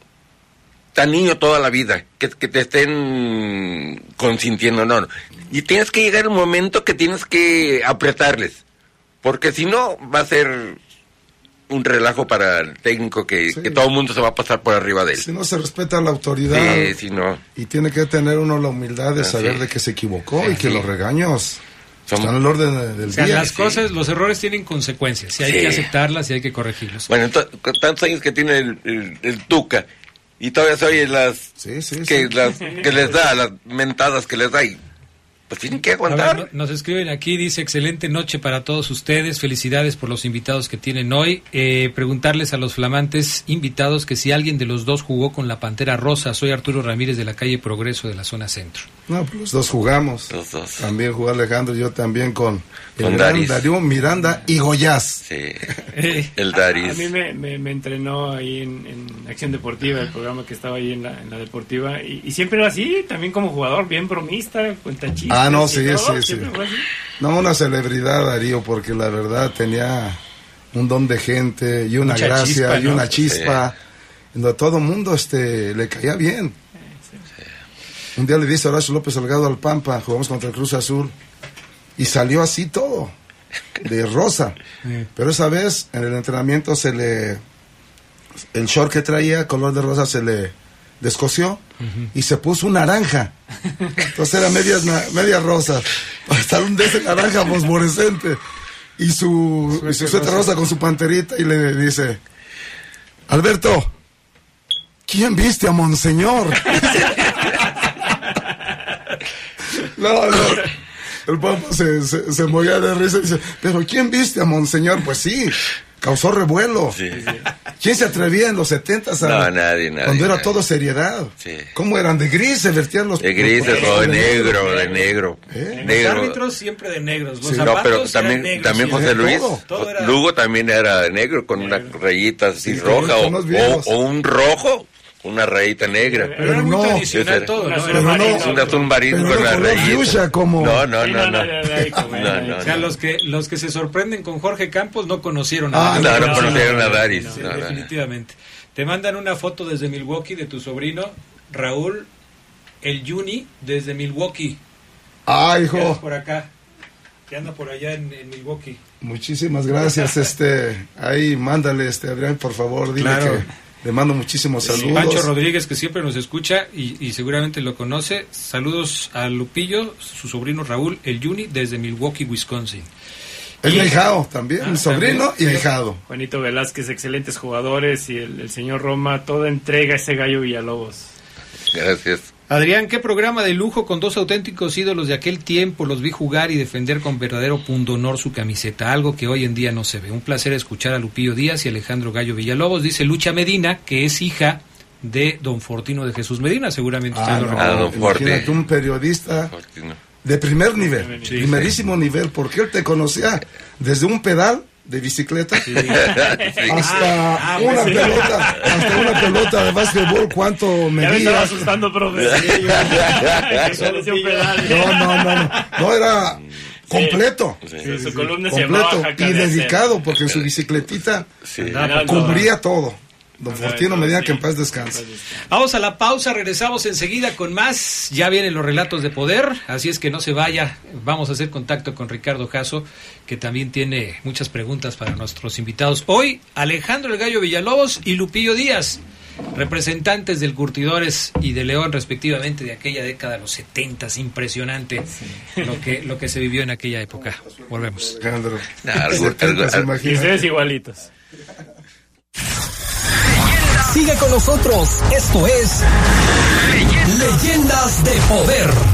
tan niño toda la vida, que, que te estén consintiendo, no, no. Y tienes que llegar un momento que tienes que apretarles, porque si no va a ser un relajo para el técnico que, todo el mundo se va a pasar por arriba de él. Si no se respeta la autoridad. si no. Y tiene que tener uno la humildad de saber de que se equivocó y que los regaños están en el orden del día. Las cosas, los errores tienen consecuencias y hay que aceptarlas y hay que corregirlos. Bueno, tantos años que tiene el Tuca y todavía se oye las, que, las que les da, las mentadas que les da y pues tienen que aguantar. nos escriben aquí, dice excelente noche para todos ustedes, felicidades por los invitados que tienen hoy. Eh, preguntarles a los flamantes invitados que si alguien de los dos jugó con la Pantera Rosa, soy Arturo Ramírez de la calle Progreso de la zona centro. No, pues los dos jugamos. Los dos. También jugó Alejandro, yo también con, con Darío Miranda y Goyaz. Sí, el Daris. A, mí me, entrenó ahí en, Acción Deportiva, el programa que estaba ahí en la, en la deportiva, y, siempre era así, también como jugador, bien bromista, cuenta chistes. Ah, no, sí, sí, sí. No, una celebridad, Darío, porque la verdad tenía un don de gente y una gracia y una chispa. Donde todo el mundo este, le caía bien. Un día le dice Horacio López Salgado al Pampa, jugamos contra el Cruz Azul, y salió así todo, de rosa. Pero esa vez en el entrenamiento se le. El short que traía, color de rosa, se le descoció y se puso un naranja. Entonces era media, media rosa. Hasta un de ese naranja fosforescente. Y su, y su rosa con su panterita y le dice: Alberto, ¿quién viste a Monseñor? no, no. El papa se, se, se movía de risa y dice: ¿Pero quién viste a Monseñor? Pues sí, causó revuelo. ¿Quién se atrevía en los 70 a No, nadie, nadie. Cuando era todo seriedad. Sí. ¿Cómo eran? De gris se vertían los. De gris, o de negro, de negro. ¿Eh? Los árbitros siempre de negros. Los no, pero también, también José Luis. Lugo también era de negro, con una rayita así roja o, o, un rojo una rayita negra. Pero, era muy tradicional todo, ¿no? Pero no, un azul marino con rayita. como... No, no, no, no. O sea, los que, los que se sorprenden con Jorge Campos no conocieron a ah, No, no conocieron a Daris. definitivamente. Te mandan una foto desde Milwaukee de tu sobrino, Raúl El Juni, desde Milwaukee. Ah, hijo. por acá. Que anda por allá en, Milwaukee. Muchísimas gracias, este, ahí mándale, este, Adrián, por favor, dile que le mando muchísimos saludos. Pancho Rodríguez, que siempre nos escucha y, seguramente lo conoce. Saludos a Lupillo, su sobrino Raúl, el Juni, desde Milwaukee, Wisconsin. El hijado también, ah, mi sobrino y hijado. Juanito Velázquez, excelentes jugadores y el, el señor Roma, toda entrega ese gallo Villalobos. Gracias. Adrián, qué programa de lujo con dos auténticos ídolos de aquel tiempo. Los vi jugar y defender con verdadero pundonor su camiseta, algo que hoy en día no se ve. Un placer escuchar a Lupillo Díaz y Alejandro Gallo Villalobos. Dice Lucha Medina, que es hija de don Fortino de Jesús Medina, seguramente ah, no, un periodista de primer nivel, primerísimo nivel, porque él te conocía desde un pedal de bicicleta hasta ah, una pues pelota hasta una pelota de básquetbol cuánto me estaba asustando profe. No no no no. Era completo. Completo y dedicado porque su bicicletita cubría todo Don Fortino Medina, que en paz descanse. Vamos a la pausa, regresamos enseguida con más. Ya vienen los relatos de poder, así es que no se vaya. Vamos a hacer contacto con Ricardo Jasso, que también tiene muchas preguntas para nuestros invitados. Hoy, Alejandro El Gallo Villalobos y Lupillo Díaz, representantes del Curtidores y de León, respectivamente, de aquella década, los 70. Impresionante lo, que, lo que se vivió en aquella época. Volvemos. Alejandro. y ustedes igualitos. Sigue con nosotros. Esto es Leyendas de Poder.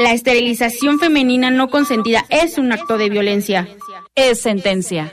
La esterilización femenina no consentida es un acto de violencia. Es sentencia.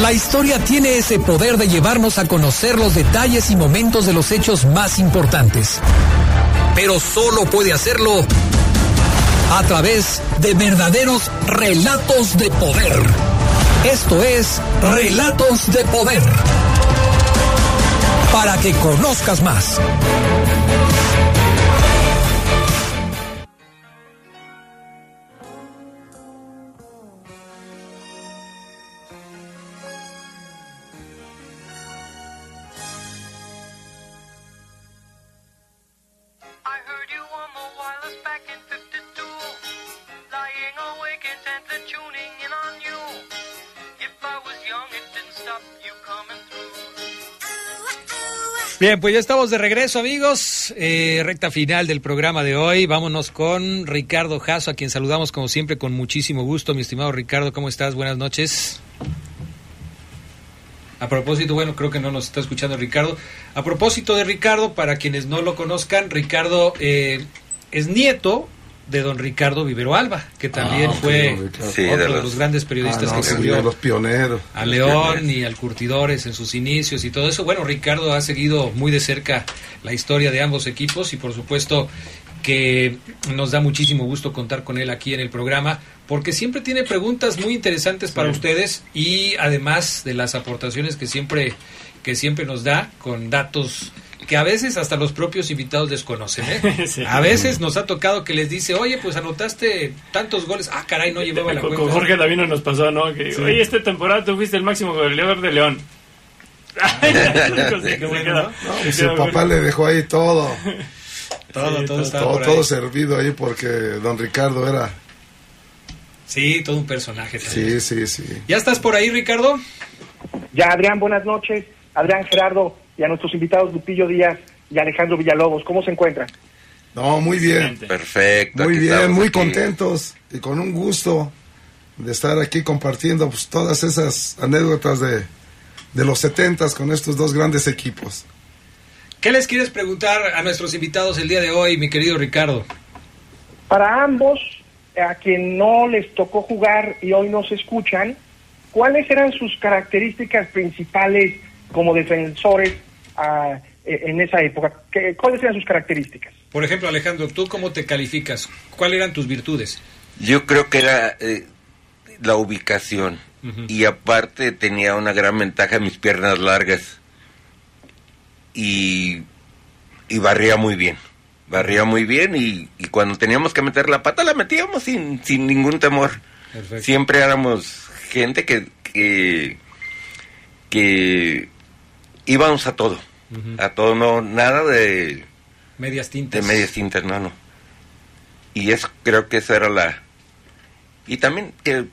La historia tiene ese poder de llevarnos a conocer los detalles y momentos de los hechos más importantes. Pero solo puede hacerlo a través de verdaderos relatos de poder. Esto es Relatos de Poder para que conozcas más. Bien, pues ya estamos de regreso, amigos. Eh, recta final del programa de hoy. Vámonos con Ricardo Jasso, a quien saludamos como siempre con muchísimo gusto. Mi estimado Ricardo, ¿cómo estás? Buenas noches. A propósito, bueno, creo que no nos está escuchando Ricardo. A propósito de Ricardo, para quienes no lo conozcan, Ricardo eh, es nieto de don Ricardo Vivero Alba, que también ah, fue otro de los, grandes periodistas ah, que cubrió los pioneros, a León y al Curtidores en sus inicios y todo eso. Bueno, Ricardo ha seguido muy de cerca la historia de ambos equipos y por supuesto que nos da muchísimo gusto contar con él aquí en el programa porque siempre tiene preguntas muy interesantes para ustedes y además de las aportaciones que siempre que siempre nos da con datos que a veces hasta los propios invitados desconocen. ¿eh? A veces nos ha tocado que les dice, oye, pues anotaste tantos goles. Ah, caray, no llevaba la cuenta. Con Jorge Davino nos pasó, ¿no? Que, oye, esta temporada tú fuiste el máximo goleador de León. no, su papá le dejó ahí todo. todo, todo, todo, todo servido ahí porque don Ricardo era... Sí, todo un personaje. Sí, sí, sí. ¿Ya estás por ahí, Ricardo? Ya, Adrián, buenas noches. Adrián Gerardo, y a nuestros invitados Lupillo Díaz y Alejandro Villalobos. ¿Cómo se encuentran? No, muy bien. Perfecto. Muy bien, muy contentos y con un gusto de estar aquí compartiendo pues, todas esas anécdotas de, de los setentas con estos dos grandes equipos. ¿Qué les quieres preguntar a nuestros invitados el día de hoy, mi querido Ricardo? Para ambos, a quien no les tocó jugar y hoy no se escuchan, ¿cuáles eran sus características principales como defensores ah, e, en esa época? ¿Qué, ¿Cuáles eran sus características? Por ejemplo, Alejandro, ¿tú cómo te calificas? ¿Cuáles eran tus virtudes? Yo creo que era eh, la ubicación y aparte tenía una gran ventaja mis piernas largas y, y barría muy bien. barría muy bien y, cuando teníamos que meter la pata la metíamos sin, sin ningún temor. Siempre éramos gente que, que, que íbamos a todo, a todo, no, nada de... Medias tintas. De medias tintas, no, no. Y eso, creo que esa era la... Y también que,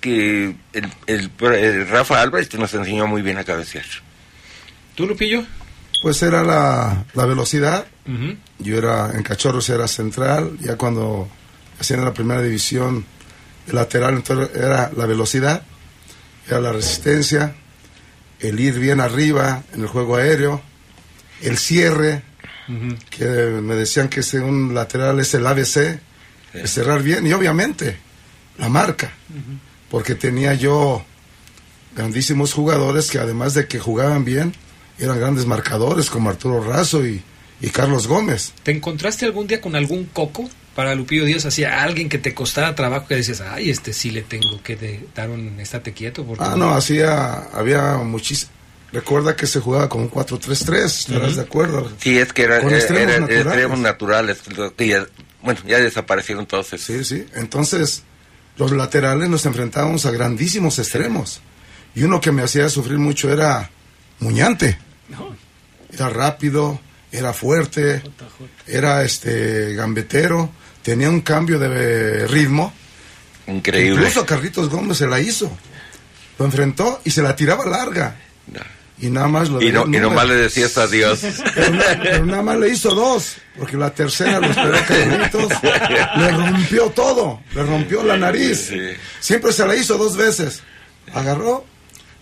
que el, el, Rafa Álvarez nos enseñó muy bien a cabecear. ¿Tú, Lupillo? Pues era la, la velocidad. Yo era, en Cachorros era central, ya cuando hacían la primera división, el lateral, entonces era la velocidad, era la resistencia, el ir bien arriba en el juego aéreo, el cierre, que me decían que un lateral es el ABC, cerrar bien, y obviamente la marca, porque tenía yo grandísimos jugadores que además de que jugaban bien, eran grandes marcadores como Arturo Razo y, Carlos Gómez. ¿Te encontraste algún día con algún coco para Lupillo Díaz? Hacía alguien que te costara trabajo que decías, ay, este sí le tengo que dar un estate quieto. Porque... Ah, no, hacía, había muchísimo. Recuerda que se jugaba con un 4-3-3, ¿estarás de acuerdo? Sí, es que era, con extremos, naturales. bueno, ya desaparecieron todos esos. Sí, sí. Entonces, los laterales nos enfrentábamos a grandísimos extremos. Y uno que me hacía sufrir mucho era Muñante. Era rápido, era fuerte, era este gambetero, tenía un cambio de ritmo. Increíble. Incluso Carlitos Gómez se la hizo. Lo enfrentó y se la tiraba larga. Y nada más lo Y, no, y nomás le decías adiós. Pero, nada más le hizo dos, porque la tercera lo esperó Carlitos. le rompió todo, le rompió la nariz. Siempre se la hizo dos veces. Agarró,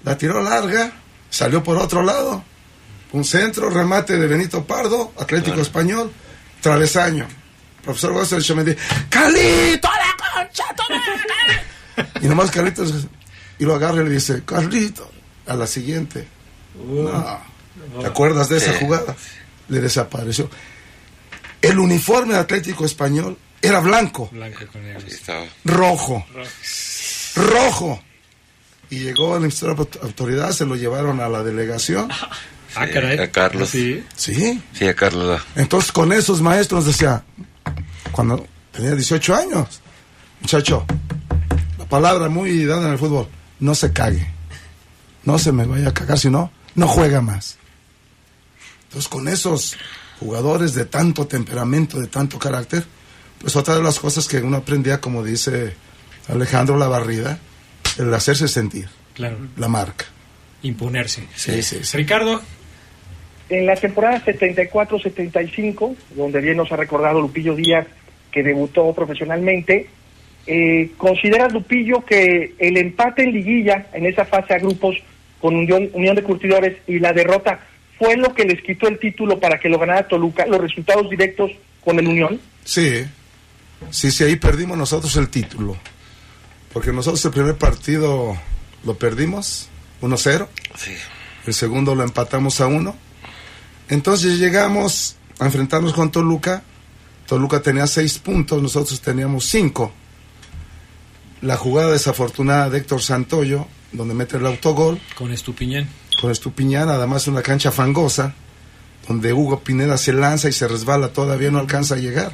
la tiró larga, salió por otro lado un centro, remate de Benito Pardo, Atlético Español, travesaño. Profesor Gómez me dice, ¡Carlito, la concha! y nomás Carlitos, y lo agarra y le dice, Carlito, a la siguiente. ¿Te acuerdas de esa jugada? Le desapareció. El uniforme de Atlético Español era blanco. Blanco con Rojo. Rojo. Y llegó la autoridad, se lo llevaron a la delegación. Ah, a Carlos. Sí. Sí. Sí, a Carlos. Entonces con esos maestros decía, cuando tenía 18 años, muchacho, la palabra muy dada en el fútbol, no se cague. No se me vaya a cagar, si no, no juega más. Entonces con esos jugadores de tanto temperamento, de tanto carácter, pues otra de las cosas que uno aprendía, como dice Alejandro Lavarrida, el hacerse sentir. Claro. La marca. Imponerse. Sí, sí, Ricardo. En la temporada 74-75, donde bien nos ha recordado Lupillo Díaz, que debutó profesionalmente, eh, ¿consideras, Lupillo, que el empate en liguilla, en esa fase a grupos con Unión, Unión de Curtidores y la derrota, fue lo que les quitó el título para que lo ganara Toluca, los resultados directos con el Unión? Sí, sí, sí, ahí perdimos nosotros el título. Porque nosotros el primer partido lo perdimos 1-0. El segundo lo empatamos a 1. Entonces llegamos a enfrentarnos con Toluca. Toluca tenía 6 puntos, nosotros teníamos 5. La jugada desafortunada de Héctor Santoyo, donde mete el autogol. Con Estupiñán. Con Estupiñán, además una cancha fangosa, donde Hugo Pineda se lanza y se resbala, todavía no alcanza a llegar.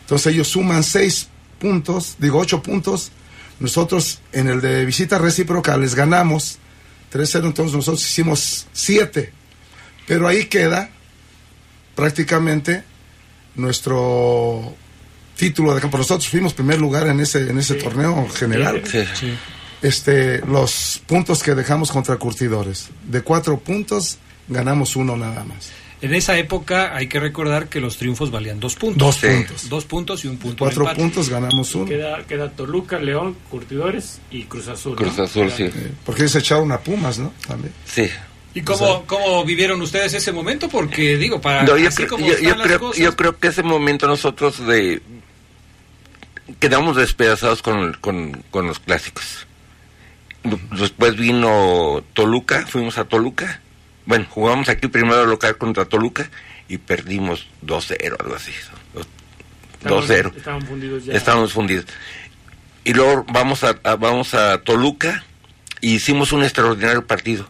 Entonces ellos suman 6 puntos, digo 8 puntos, nosotros en el de visita recíproca les ganamos 3-0, entonces nosotros hicimos 7. Pero ahí queda prácticamente nuestro título de campo. Nosotros fuimos primer lugar en ese, en ese torneo general. Este, los puntos que dejamos contra curtidores. De cuatro puntos, ganamos uno nada más. En esa época hay que recordar que los triunfos valían dos puntos. Dos puntos. Dos puntos y un punto. Cuatro puntos ganamos uno. Queda, Toluca, León, Curtidores y Cruz Azul. Cruz Azul, sí. porque se echaron a Pumas, ¿no? También. Sí. ¿Y cómo, cómo vivieron ustedes ese momento? Porque digo, para yo, creo, yo creo que ese momento nosotros de quedamos despedazados con, con, con los clásicos. Después vino Toluca, fuimos a Toluca bueno, jugamos aquí primero local contra Toluca y perdimos 2-0, algo así. 2-0. Estábamos fundidos ya. Estábamos fundidos. Y luego vamos a, vamos a Toluca y hicimos un extraordinario partido.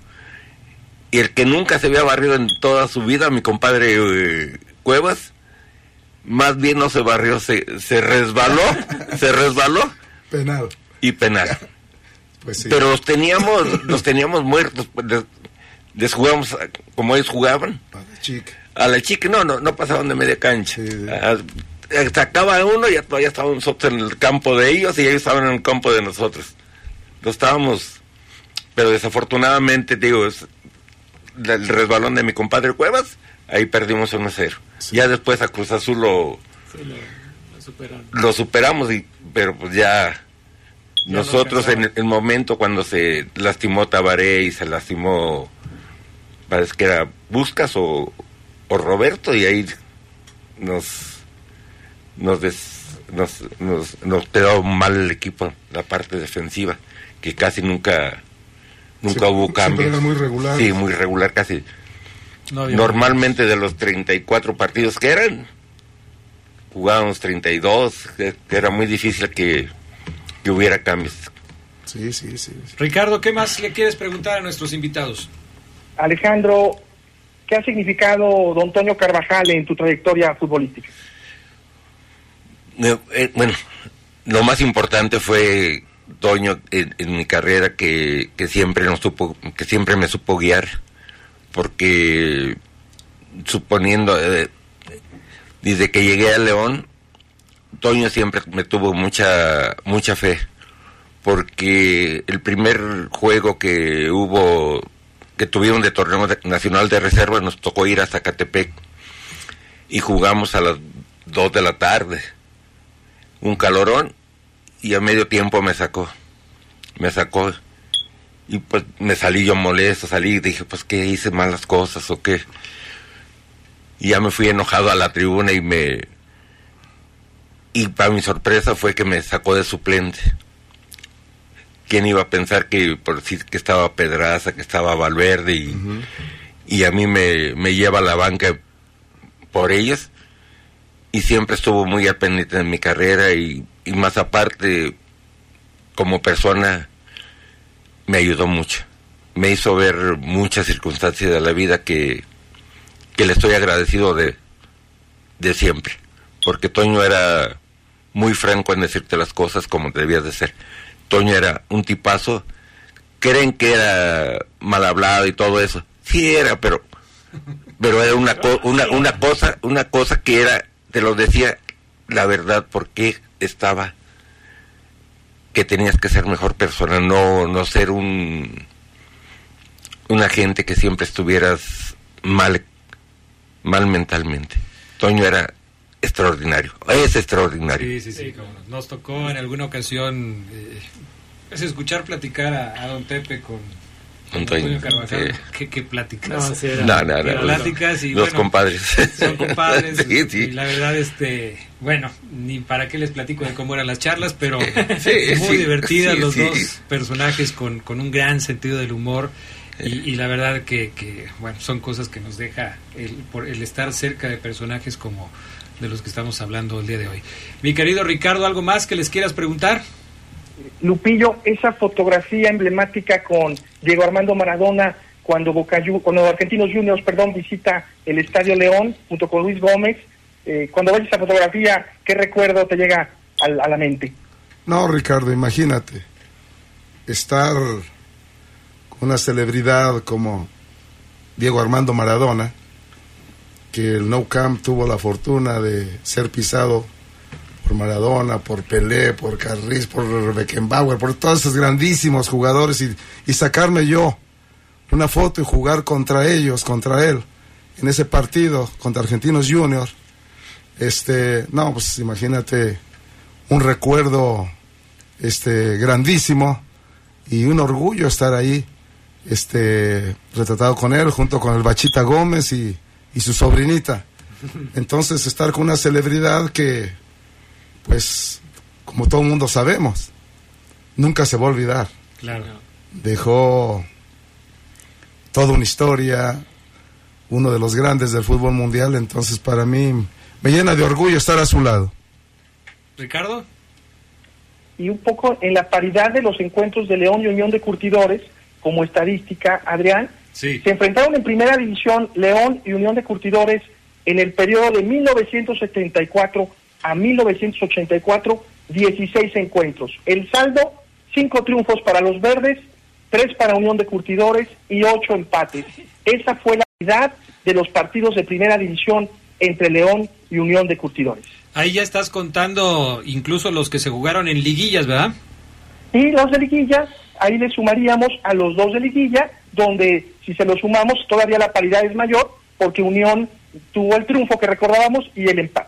Y el que nunca se había barrido en toda su vida, mi compadre eh, Cuevas, más bien no se barrió, se, se resbaló, se resbaló. Penal. Y penal. Pues sí. Pero los teníamos, los teníamos muertos. Les, jugamos como ellos jugaban. A la chica. A la chica, no, no, no pasaban de media cancha. Ah, sacaba uno y ya todavía estábamos nosotros en el campo de ellos y ellos estaban en el campo de nosotros. Lo estábamos, pero desafortunadamente, digo, es el resbalón de mi compadre Cuevas, ahí perdimos 1-0. Ya después a Cruz Azul lo, lo, superamos, y, pero pues ya, nosotros en el, momento cuando se lastimó Tabaré y se lastimó, parece que era Buscas o, o Roberto, y ahí nos nos, nos, nos, nos quedó mal el equipo, la parte defensiva, que casi nunca nunca hubo cambios. Era muy regular. Sí, muy regular casi. Normalmente de los 34 partidos que eran, jugábamos 32, que, que era muy difícil que, que hubiera cambios. Sí, sí, sí. Ricardo, ¿qué más le quieres preguntar a nuestros invitados? Alejandro, ¿qué ha significado don Antonio Carvajal en tu trayectoria futbolística? Eh, bueno, lo más importante fue Toño en, mi carrera que, siempre nos supo, que siempre me supo guiar, porque suponiendo eh, desde que llegué a León, Toño siempre me tuvo mucha mucha fe, porque el primer juego que hubo que tuvieron de torneo nacional de reserva nos tocó ir a Zacatepec y jugamos a las 2 de la tarde. Un calorón y a medio tiempo me sacó. Me sacó y pues me salí yo molesto, salí y dije, pues que hice malas cosas o qué. Y ya me fui enojado a la tribuna y me... Y para mi sorpresa fue que me sacó de suplente. ¿Quién iba a pensar que por decir que estaba Pedraza, que estaba Valverde y, y a mí me, me lleva a la banca por ellos? y siempre estuvo muy al pendiente de mi carrera y, más aparte como persona me ayudó mucho. Me hizo ver muchas circunstancias de la vida que, que le estoy agradecido de, de siempre. Porque Toño era muy franco en decirte las cosas como debías de ser. Toño era un tipazo. Creen que era mal hablado y todo eso. Sí era, pero pero era una, una, una cosa una cosa que era te lo decía la verdad porque estaba que tenías que ser mejor persona, no, no ser un una gente que siempre estuvieras mal, mal mentalmente. Toño era extraordinario, es extraordinario. Sí, sí, sí, nos tocó en alguna ocasión eh, es escuchar platicar a, a don Pepe con Antonio Carvajal, que, que platicas. No, no, no, pláticas y los compadres. Son compadres. sí, sí. Y la verdad, este, bueno, ni para qué les platico de cómo eran las charlas, pero muy divertidas los dos personajes con, con un gran sentido del humor. Y, y, la verdad que, que, bueno, son cosas que nos deja el, por el estar cerca de personajes como de los que estamos hablando el día de hoy. Mi querido Ricardo, ¿algo más que les quieras preguntar? Lupillo, esa fotografía emblemática con Diego Armando Maradona cuando Boca cuando Argentinos Juniors, perdón, visita el Estadio León junto con Luis Gómez. Eh, cuando ves esa fotografía, ¿qué recuerdo te llega a, la mente? No, Ricardo, imagínate estar con una celebridad como Diego Armando Maradona, que el No Camp tuvo la fortuna de ser pisado por Maradona, por Pelé, por Carriz, por Beckenbauer, por todos esos grandísimos jugadores y, y, sacarme yo una foto y jugar contra ellos, contra él, en ese partido contra Argentinos Juniors. Este, no, pues imagínate un recuerdo este grandísimo y un orgullo estar ahí este retratado con él junto con el Bachita Gómez y, y su sobrinita. Entonces estar con una celebridad que pues como todo el mundo sabemos, nunca se va a olvidar. Claro. Dejó toda una historia, uno de los grandes del fútbol mundial, entonces para mí me llena de orgullo estar a su lado. Ricardo. Y un poco en la paridad de los encuentros de León y Unión de Curtidores, como estadística, Adrián, se enfrentaron en primera división León y Unión de Curtidores En el periodo de 1974 a 1984, 16 encuentros. El saldo, 5 triunfos para los verdes, 3 para Unión de Curtidores y 8 empates. Esa fue la calidad de los partidos de primera división entre León y Unión de Curtidores. Ahí ya estás contando incluso los que se jugaron en liguillas, ¿verdad? Y los de liguilla, ahí le sumaríamos a los dos de liguilla, donde si se los sumamos todavía la paridad es mayor, porque Unión tuvo el triunfo que recordábamos y el empate.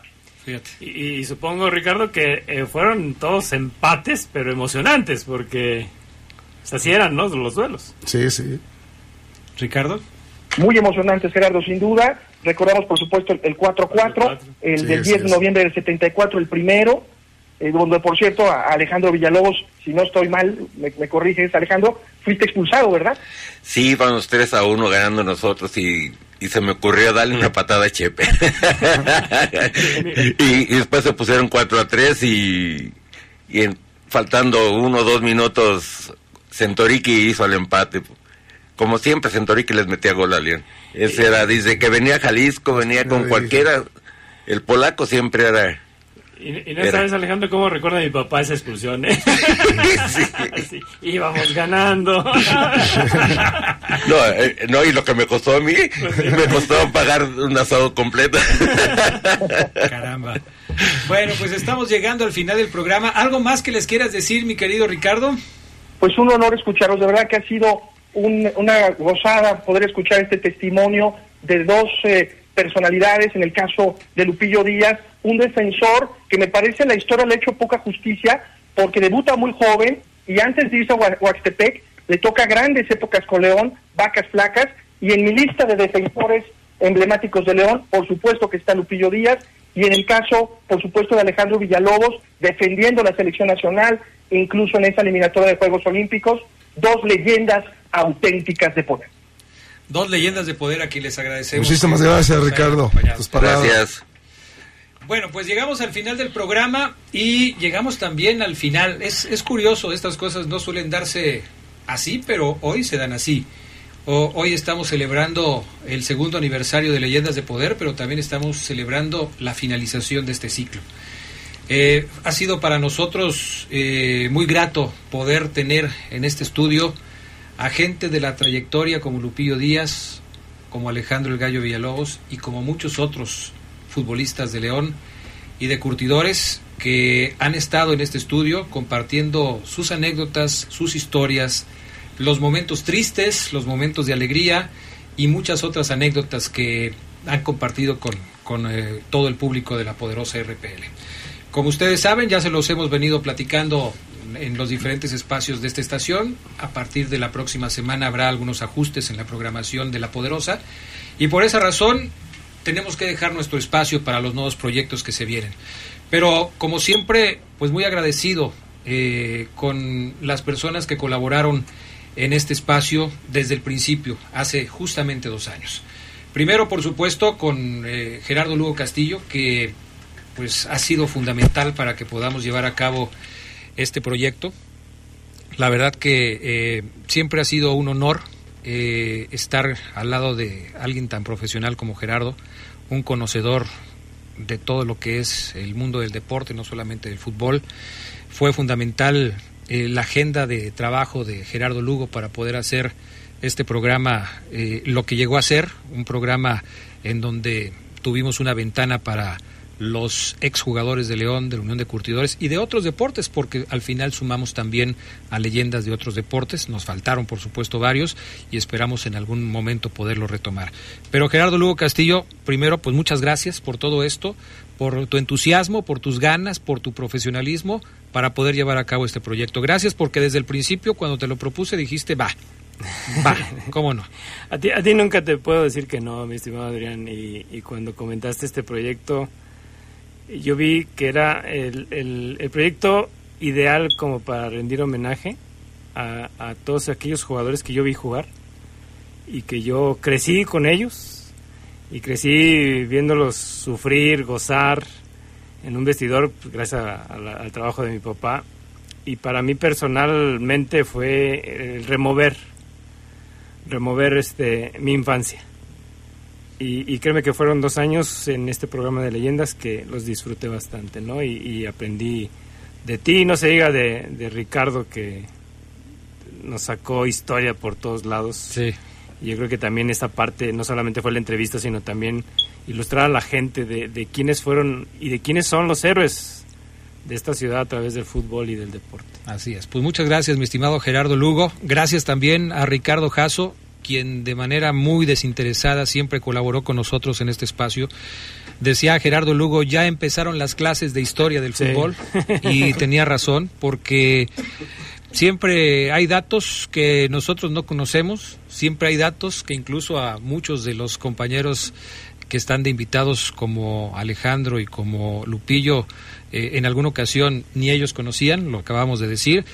Y, supongo, Ricardo, que eh, fueron todos empates, pero emocionantes, porque así eran ¿no? los duelos. Sí, sí. Ricardo. Muy emocionantes, Gerardo, sin duda. Recordamos, por supuesto, el 4-4, el del 10 de noviembre del 74, el primero, eh, donde, por cierto, Alejandro Villalobos, si no estoy mal, me, me corriges, Alejandro, fuiste expulsado, ¿verdad? Sí, vamos 3 a 1 ganando nosotros y, se me ocurrió darle una patada a Chepe. y, después se pusieron 4 a 3 y, y faltando uno o dos minutos, Centoriqui hizo el empate como siempre, Centorique les metía gol a León. Ese era, dice que venía a Jalisco, venía con cualquiera. El polaco siempre era. Y, no sabes, Alejandro, cómo recuerda mi papá esa expulsión, ¿eh? sí. íbamos ganando. no, eh, no, y lo que me costó a mí, pues me costó pagar un asado completo. Caramba. Bueno, pues estamos llegando al final del programa. ¿Algo más que les quieras decir, mi querido Ricardo? Pues un honor escucharos, de verdad que ha sido una gozada poder escuchar este testimonio de dos eh, personalidades, en el caso de Lupillo Díaz, un defensor que me parece la historia le ha hecho poca justicia porque debuta muy joven y antes de irse a Huaxtepec le toca grandes épocas con León, vacas flacas, y en mi lista de defensores emblemáticos de León, por supuesto que está Lupillo Díaz, y en el caso, por supuesto, de Alejandro Villalobos, defendiendo la selección nacional, incluso en esa eliminatoria de Juegos Olímpicos, dos leyendas auténticas de poder. Dos leyendas de poder a quien les agradecemos. Muchísimas gracias, Ricardo. Gracias. Bueno, pues llegamos al final del programa y llegamos también al final. Es, es curioso, estas cosas no suelen darse así, pero hoy se dan así. hoy estamos celebrando el segundo aniversario de Leyendas de Poder, pero también estamos celebrando la finalización de este ciclo. Eh, ha sido para nosotros eh, muy grato poder tener en este estudio a gente de la trayectoria como Lupillo Díaz, como Alejandro El Gallo Villalobos y como muchos otros futbolistas de León y de curtidores que han estado en este estudio compartiendo sus anécdotas, sus historias, los momentos tristes, los momentos de alegría y muchas otras anécdotas que han compartido con, con eh, todo el público de la poderosa RPL. Como ustedes saben, ya se los hemos venido platicando en los diferentes espacios de esta estación. A partir de la próxima semana habrá algunos ajustes en la programación de La Poderosa y por esa razón tenemos que dejar nuestro espacio para los nuevos proyectos que se vienen. Pero como siempre, pues muy agradecido eh, con las personas que colaboraron en este espacio desde el principio, hace justamente dos años. Primero, por supuesto, con eh, Gerardo Lugo Castillo, que pues ha sido fundamental para que podamos llevar a cabo este proyecto. La verdad que eh, siempre ha sido un honor eh, estar al lado de alguien tan profesional como Gerardo, un conocedor de todo lo que es el mundo del deporte, no solamente del fútbol. Fue fundamental eh, la agenda de trabajo de Gerardo Lugo para poder hacer este programa lo que llegó a ser, un programa en donde tuvimos una ventana para los exjugadores de León, de la Unión de Curtidores y de otros deportes, porque al final sumamos también a leyendas de otros deportes. Nos faltaron, por supuesto, varios y esperamos en algún momento poderlo retomar. Pero Gerardo Lugo Castillo, primero, pues muchas gracias por todo esto, por tu entusiasmo, por tus ganas, por tu profesionalismo para poder llevar a cabo este proyecto. Gracias porque desde el principio, cuando te lo propuse, dijiste, va, Va, ¿cómo no? A ti, a ti nunca te puedo decir que no, mi estimado Adrián, y, y cuando comentaste este proyecto, yo vi que era el, el, proyecto ideal como para rendir homenaje a, a, todos aquellos jugadores que yo vi jugar y que yo crecí con ellos y crecí viéndolos sufrir, gozar en un vestidor pues, gracias al trabajo de mi papá. Y para mí personalmente fue el remover remover este mi infancia y, créeme que fueron dos años en este programa de leyendas que los disfruté bastante, ¿no? Y, aprendí de ti, no se diga de, Ricardo que nos sacó historia por todos lados. Sí. Y yo creo que también esta parte no solamente fue la entrevista, sino también ilustrar a la gente de, de quiénes fueron y de quiénes son los héroes de esta ciudad a través del fútbol y del deporte. Así es. Pues muchas gracias, mi estimado Gerardo Lugo. Gracias también a Ricardo Jasso, quien de manera muy desinteresada siempre colaboró con nosotros en este espacio. Decía Gerardo Lugo, ya empezaron las clases de historia del fútbol y tenía razón, porque siempre hay datos que nosotros no conocemos, siempre hay datos que incluso a muchos de los compañeros que están de invitados como Alejandro y como Lupillo, eh, en alguna ocasión ni ellos conocían, lo acabamos de decir,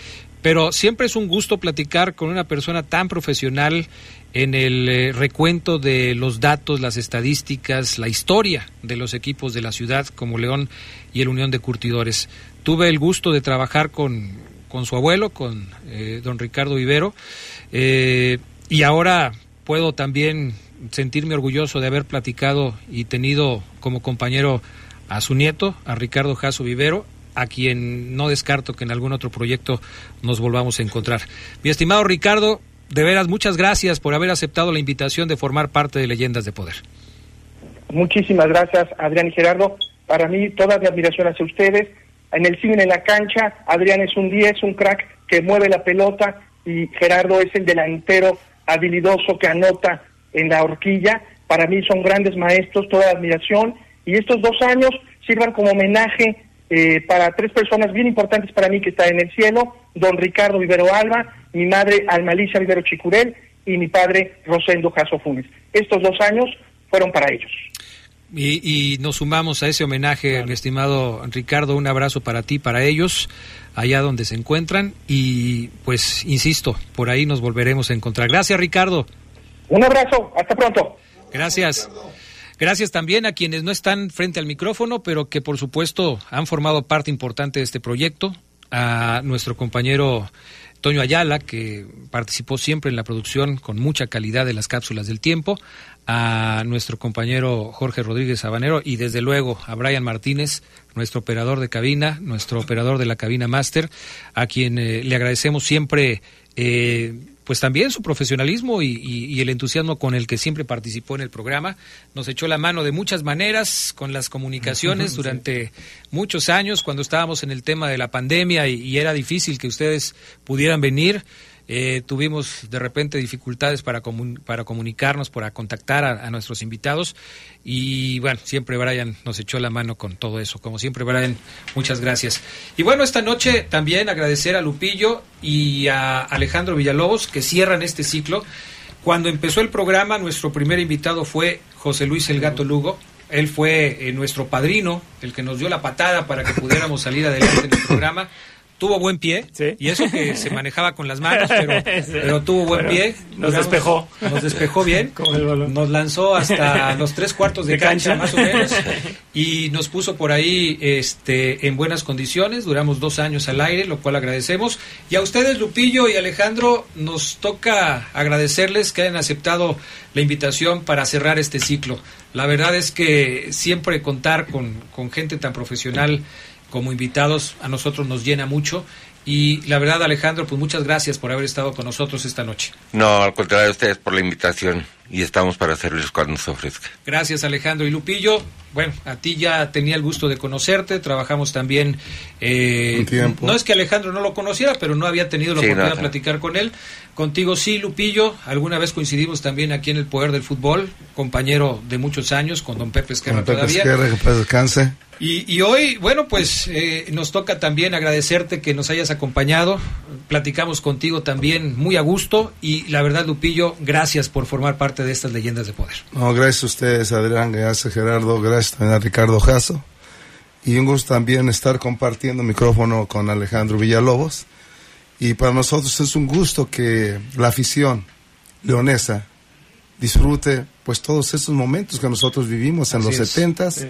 pero siempre es un gusto platicar con una persona tan profesional en el eh, recuento de los datos, las estadísticas, la historia de los equipos de la ciudad como León y el Unión de Curtidores. Tuve el gusto de trabajar con, con su abuelo, con eh, don Ricardo Vivero, eh, y ahora puedo también sentirme orgulloso de haber platicado y tenido como compañero a su nieto, a Ricardo Jasso Vivero, a quien no descarto que en algún otro proyecto nos volvamos a encontrar. Mi estimado Ricardo, de veras, muchas gracias por haber aceptado la invitación de formar parte de Leyendas de Poder. Muchísimas gracias, Adrián y Gerardo. Para mí, toda mi admiración hacia ustedes. En el cine, en la cancha, Adrián es un 10, un crack que mueve la pelota y Gerardo es el delantero habilidoso que anota en la horquilla. Para mí son grandes maestros, toda admiración. Y estos dos años sirvan como homenaje eh, para tres personas bien importantes para mí que están en el cielo, don Ricardo Vivero Alba, mi madre Almalicia Vivero Chicurel y mi padre Rosendo Jaso Funes. Estos dos años fueron para ellos. Y, nos sumamos a ese homenaje, mi estimado Ricardo, un abrazo para ti, para ellos, allá donde se encuentran y pues, insisto, por ahí nos volveremos a encontrar. Gracias, Ricardo. Un abrazo, hasta pronto. Gracias. Gracias también a quienes no están frente al micrófono, pero que por supuesto han formado parte importante de este proyecto, a nuestro compañero Toño Ayala, que participó siempre en la producción con mucha calidad de las cápsulas del tiempo, a nuestro compañero Jorge Rodríguez Sabanero y desde luego a Brian Martínez, nuestro operador de cabina, nuestro operador de la cabina máster, a quien eh, le agradecemos siempre eh, pues también su profesionalismo y, el entusiasmo con el que siempre participó en el programa. Nos echó la mano de muchas maneras con las comunicaciones durante muchos años cuando estábamos en el tema de la pandemia y era difícil que ustedes pudieran venir. Eh, tuvimos de repente dificultades para, para comunicarnos, para contactar a, nuestros invitados y bueno, siempre Brian nos echó la mano con todo eso. Como siempre, Brian, muchas gracias. Y bueno, esta noche también agradecer a Lupillo y a Alejandro Villalobos que cierran este ciclo. Cuando empezó el programa, nuestro primer invitado fue José Luis El Gato Lugo. Él fue eh, nuestro padrino, el que nos dio la patada para que pudiéramos salir adelante en el programa tuvo buen pie, y eso que se manejaba con las manos, pero, tuvo buen pie. Nos despejó. Nos despejó bien, nos lanzó hasta los tres cuartos de, cancha, más o menos, y nos puso por ahí este, en buenas condiciones, duramos dos años al aire, lo cual agradecemos. Y a ustedes, Lupillo y Alejandro, nos toca agradecerles que hayan aceptado la invitación para cerrar este ciclo. La verdad es que siempre contar con, con gente tan profesional como invitados a nosotros nos llena mucho. Y la verdad, Alejandro, pues muchas gracias por haber estado con nosotros esta noche. No, al contrario, ustedes por la invitación y estamos para servirles cuando nos ofrezca. Gracias, Alejandro. Y Lupillo, bueno, a ti ya tenía el gusto de conocerte, trabajamos también... Eh, no es que Alejandro no lo conociera, pero no había tenido la oportunidad de platicar con él. Contigo sí, Lupillo, alguna vez coincidimos también aquí en el Poder del Fútbol, compañero de muchos años con don Pepe Esquerra don Pepe Esquerra, que descanse. Y, hoy, bueno, pues eh, nos toca también agradecerte que nos hayas acompañado. Platicamos contigo también muy a gusto y la verdad, Lupillo, gracias por formar parte de estas leyendas de poder. No, gracias a ustedes, Adrián, gracias Gerardo, gracias también a Ricardo Jasso. Y un gusto también estar compartiendo micrófono con Alejandro Villalobos. Y para nosotros es un gusto que la afición leonesa disfrute pues todos esos momentos que nosotros vivimos en los setentas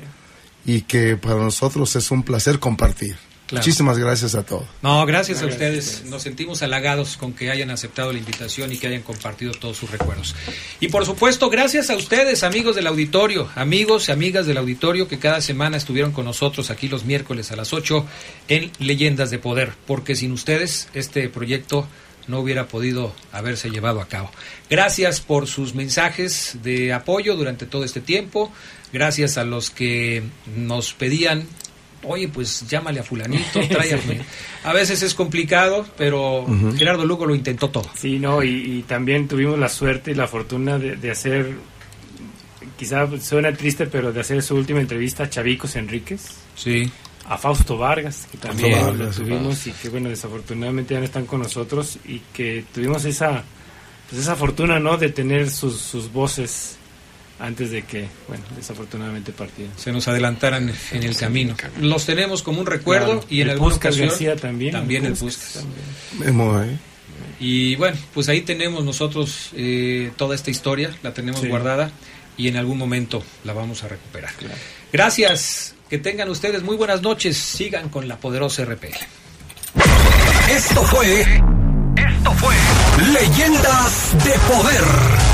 y que para nosotros es un placer compartir. Muchísimas gracias a todos. No, gracias a ustedes. Nos sentimos halagados con que hayan aceptado la invitación y que hayan compartido todos sus recuerdos. Y por supuesto, gracias a ustedes, amigos del auditorio, amigos y amigas del auditorio que cada semana estuvieron con nosotros aquí los miércoles a las 8 en Leyendas de Poder, porque sin ustedes este proyecto no hubiera podido haberse llevado a cabo. Gracias por sus mensajes de apoyo durante todo este tiempo. Gracias a los que nos pedían oye, pues llámale a fulanito, tráyame. A veces es complicado, pero Gerardo Lugo lo intentó todo. Sí, no, y, también tuvimos la suerte y la fortuna de, hacer, quizá suena triste, pero de hacer su última entrevista a Chavicos Enríquez. Sí. A Fausto Vargas, que también lo tuvimos y que, bueno, desafortunadamente ya no están con nosotros y que tuvimos esa, pues esa fortuna, ¿no?, de tener sus, sus voces antes de que, bueno, desafortunadamente partieran. Se nos adelantaran en el camino. Los tenemos como un recuerdo y en el alguna ocasión también. También el Puskas. Y bueno, pues ahí tenemos nosotros eh, toda esta historia, la tenemos guardada y en algún momento la vamos a recuperar. Gracias, que tengan ustedes muy buenas noches, sigan con la poderosa RPL. Esto fue, esto fue Leyendas de Poder.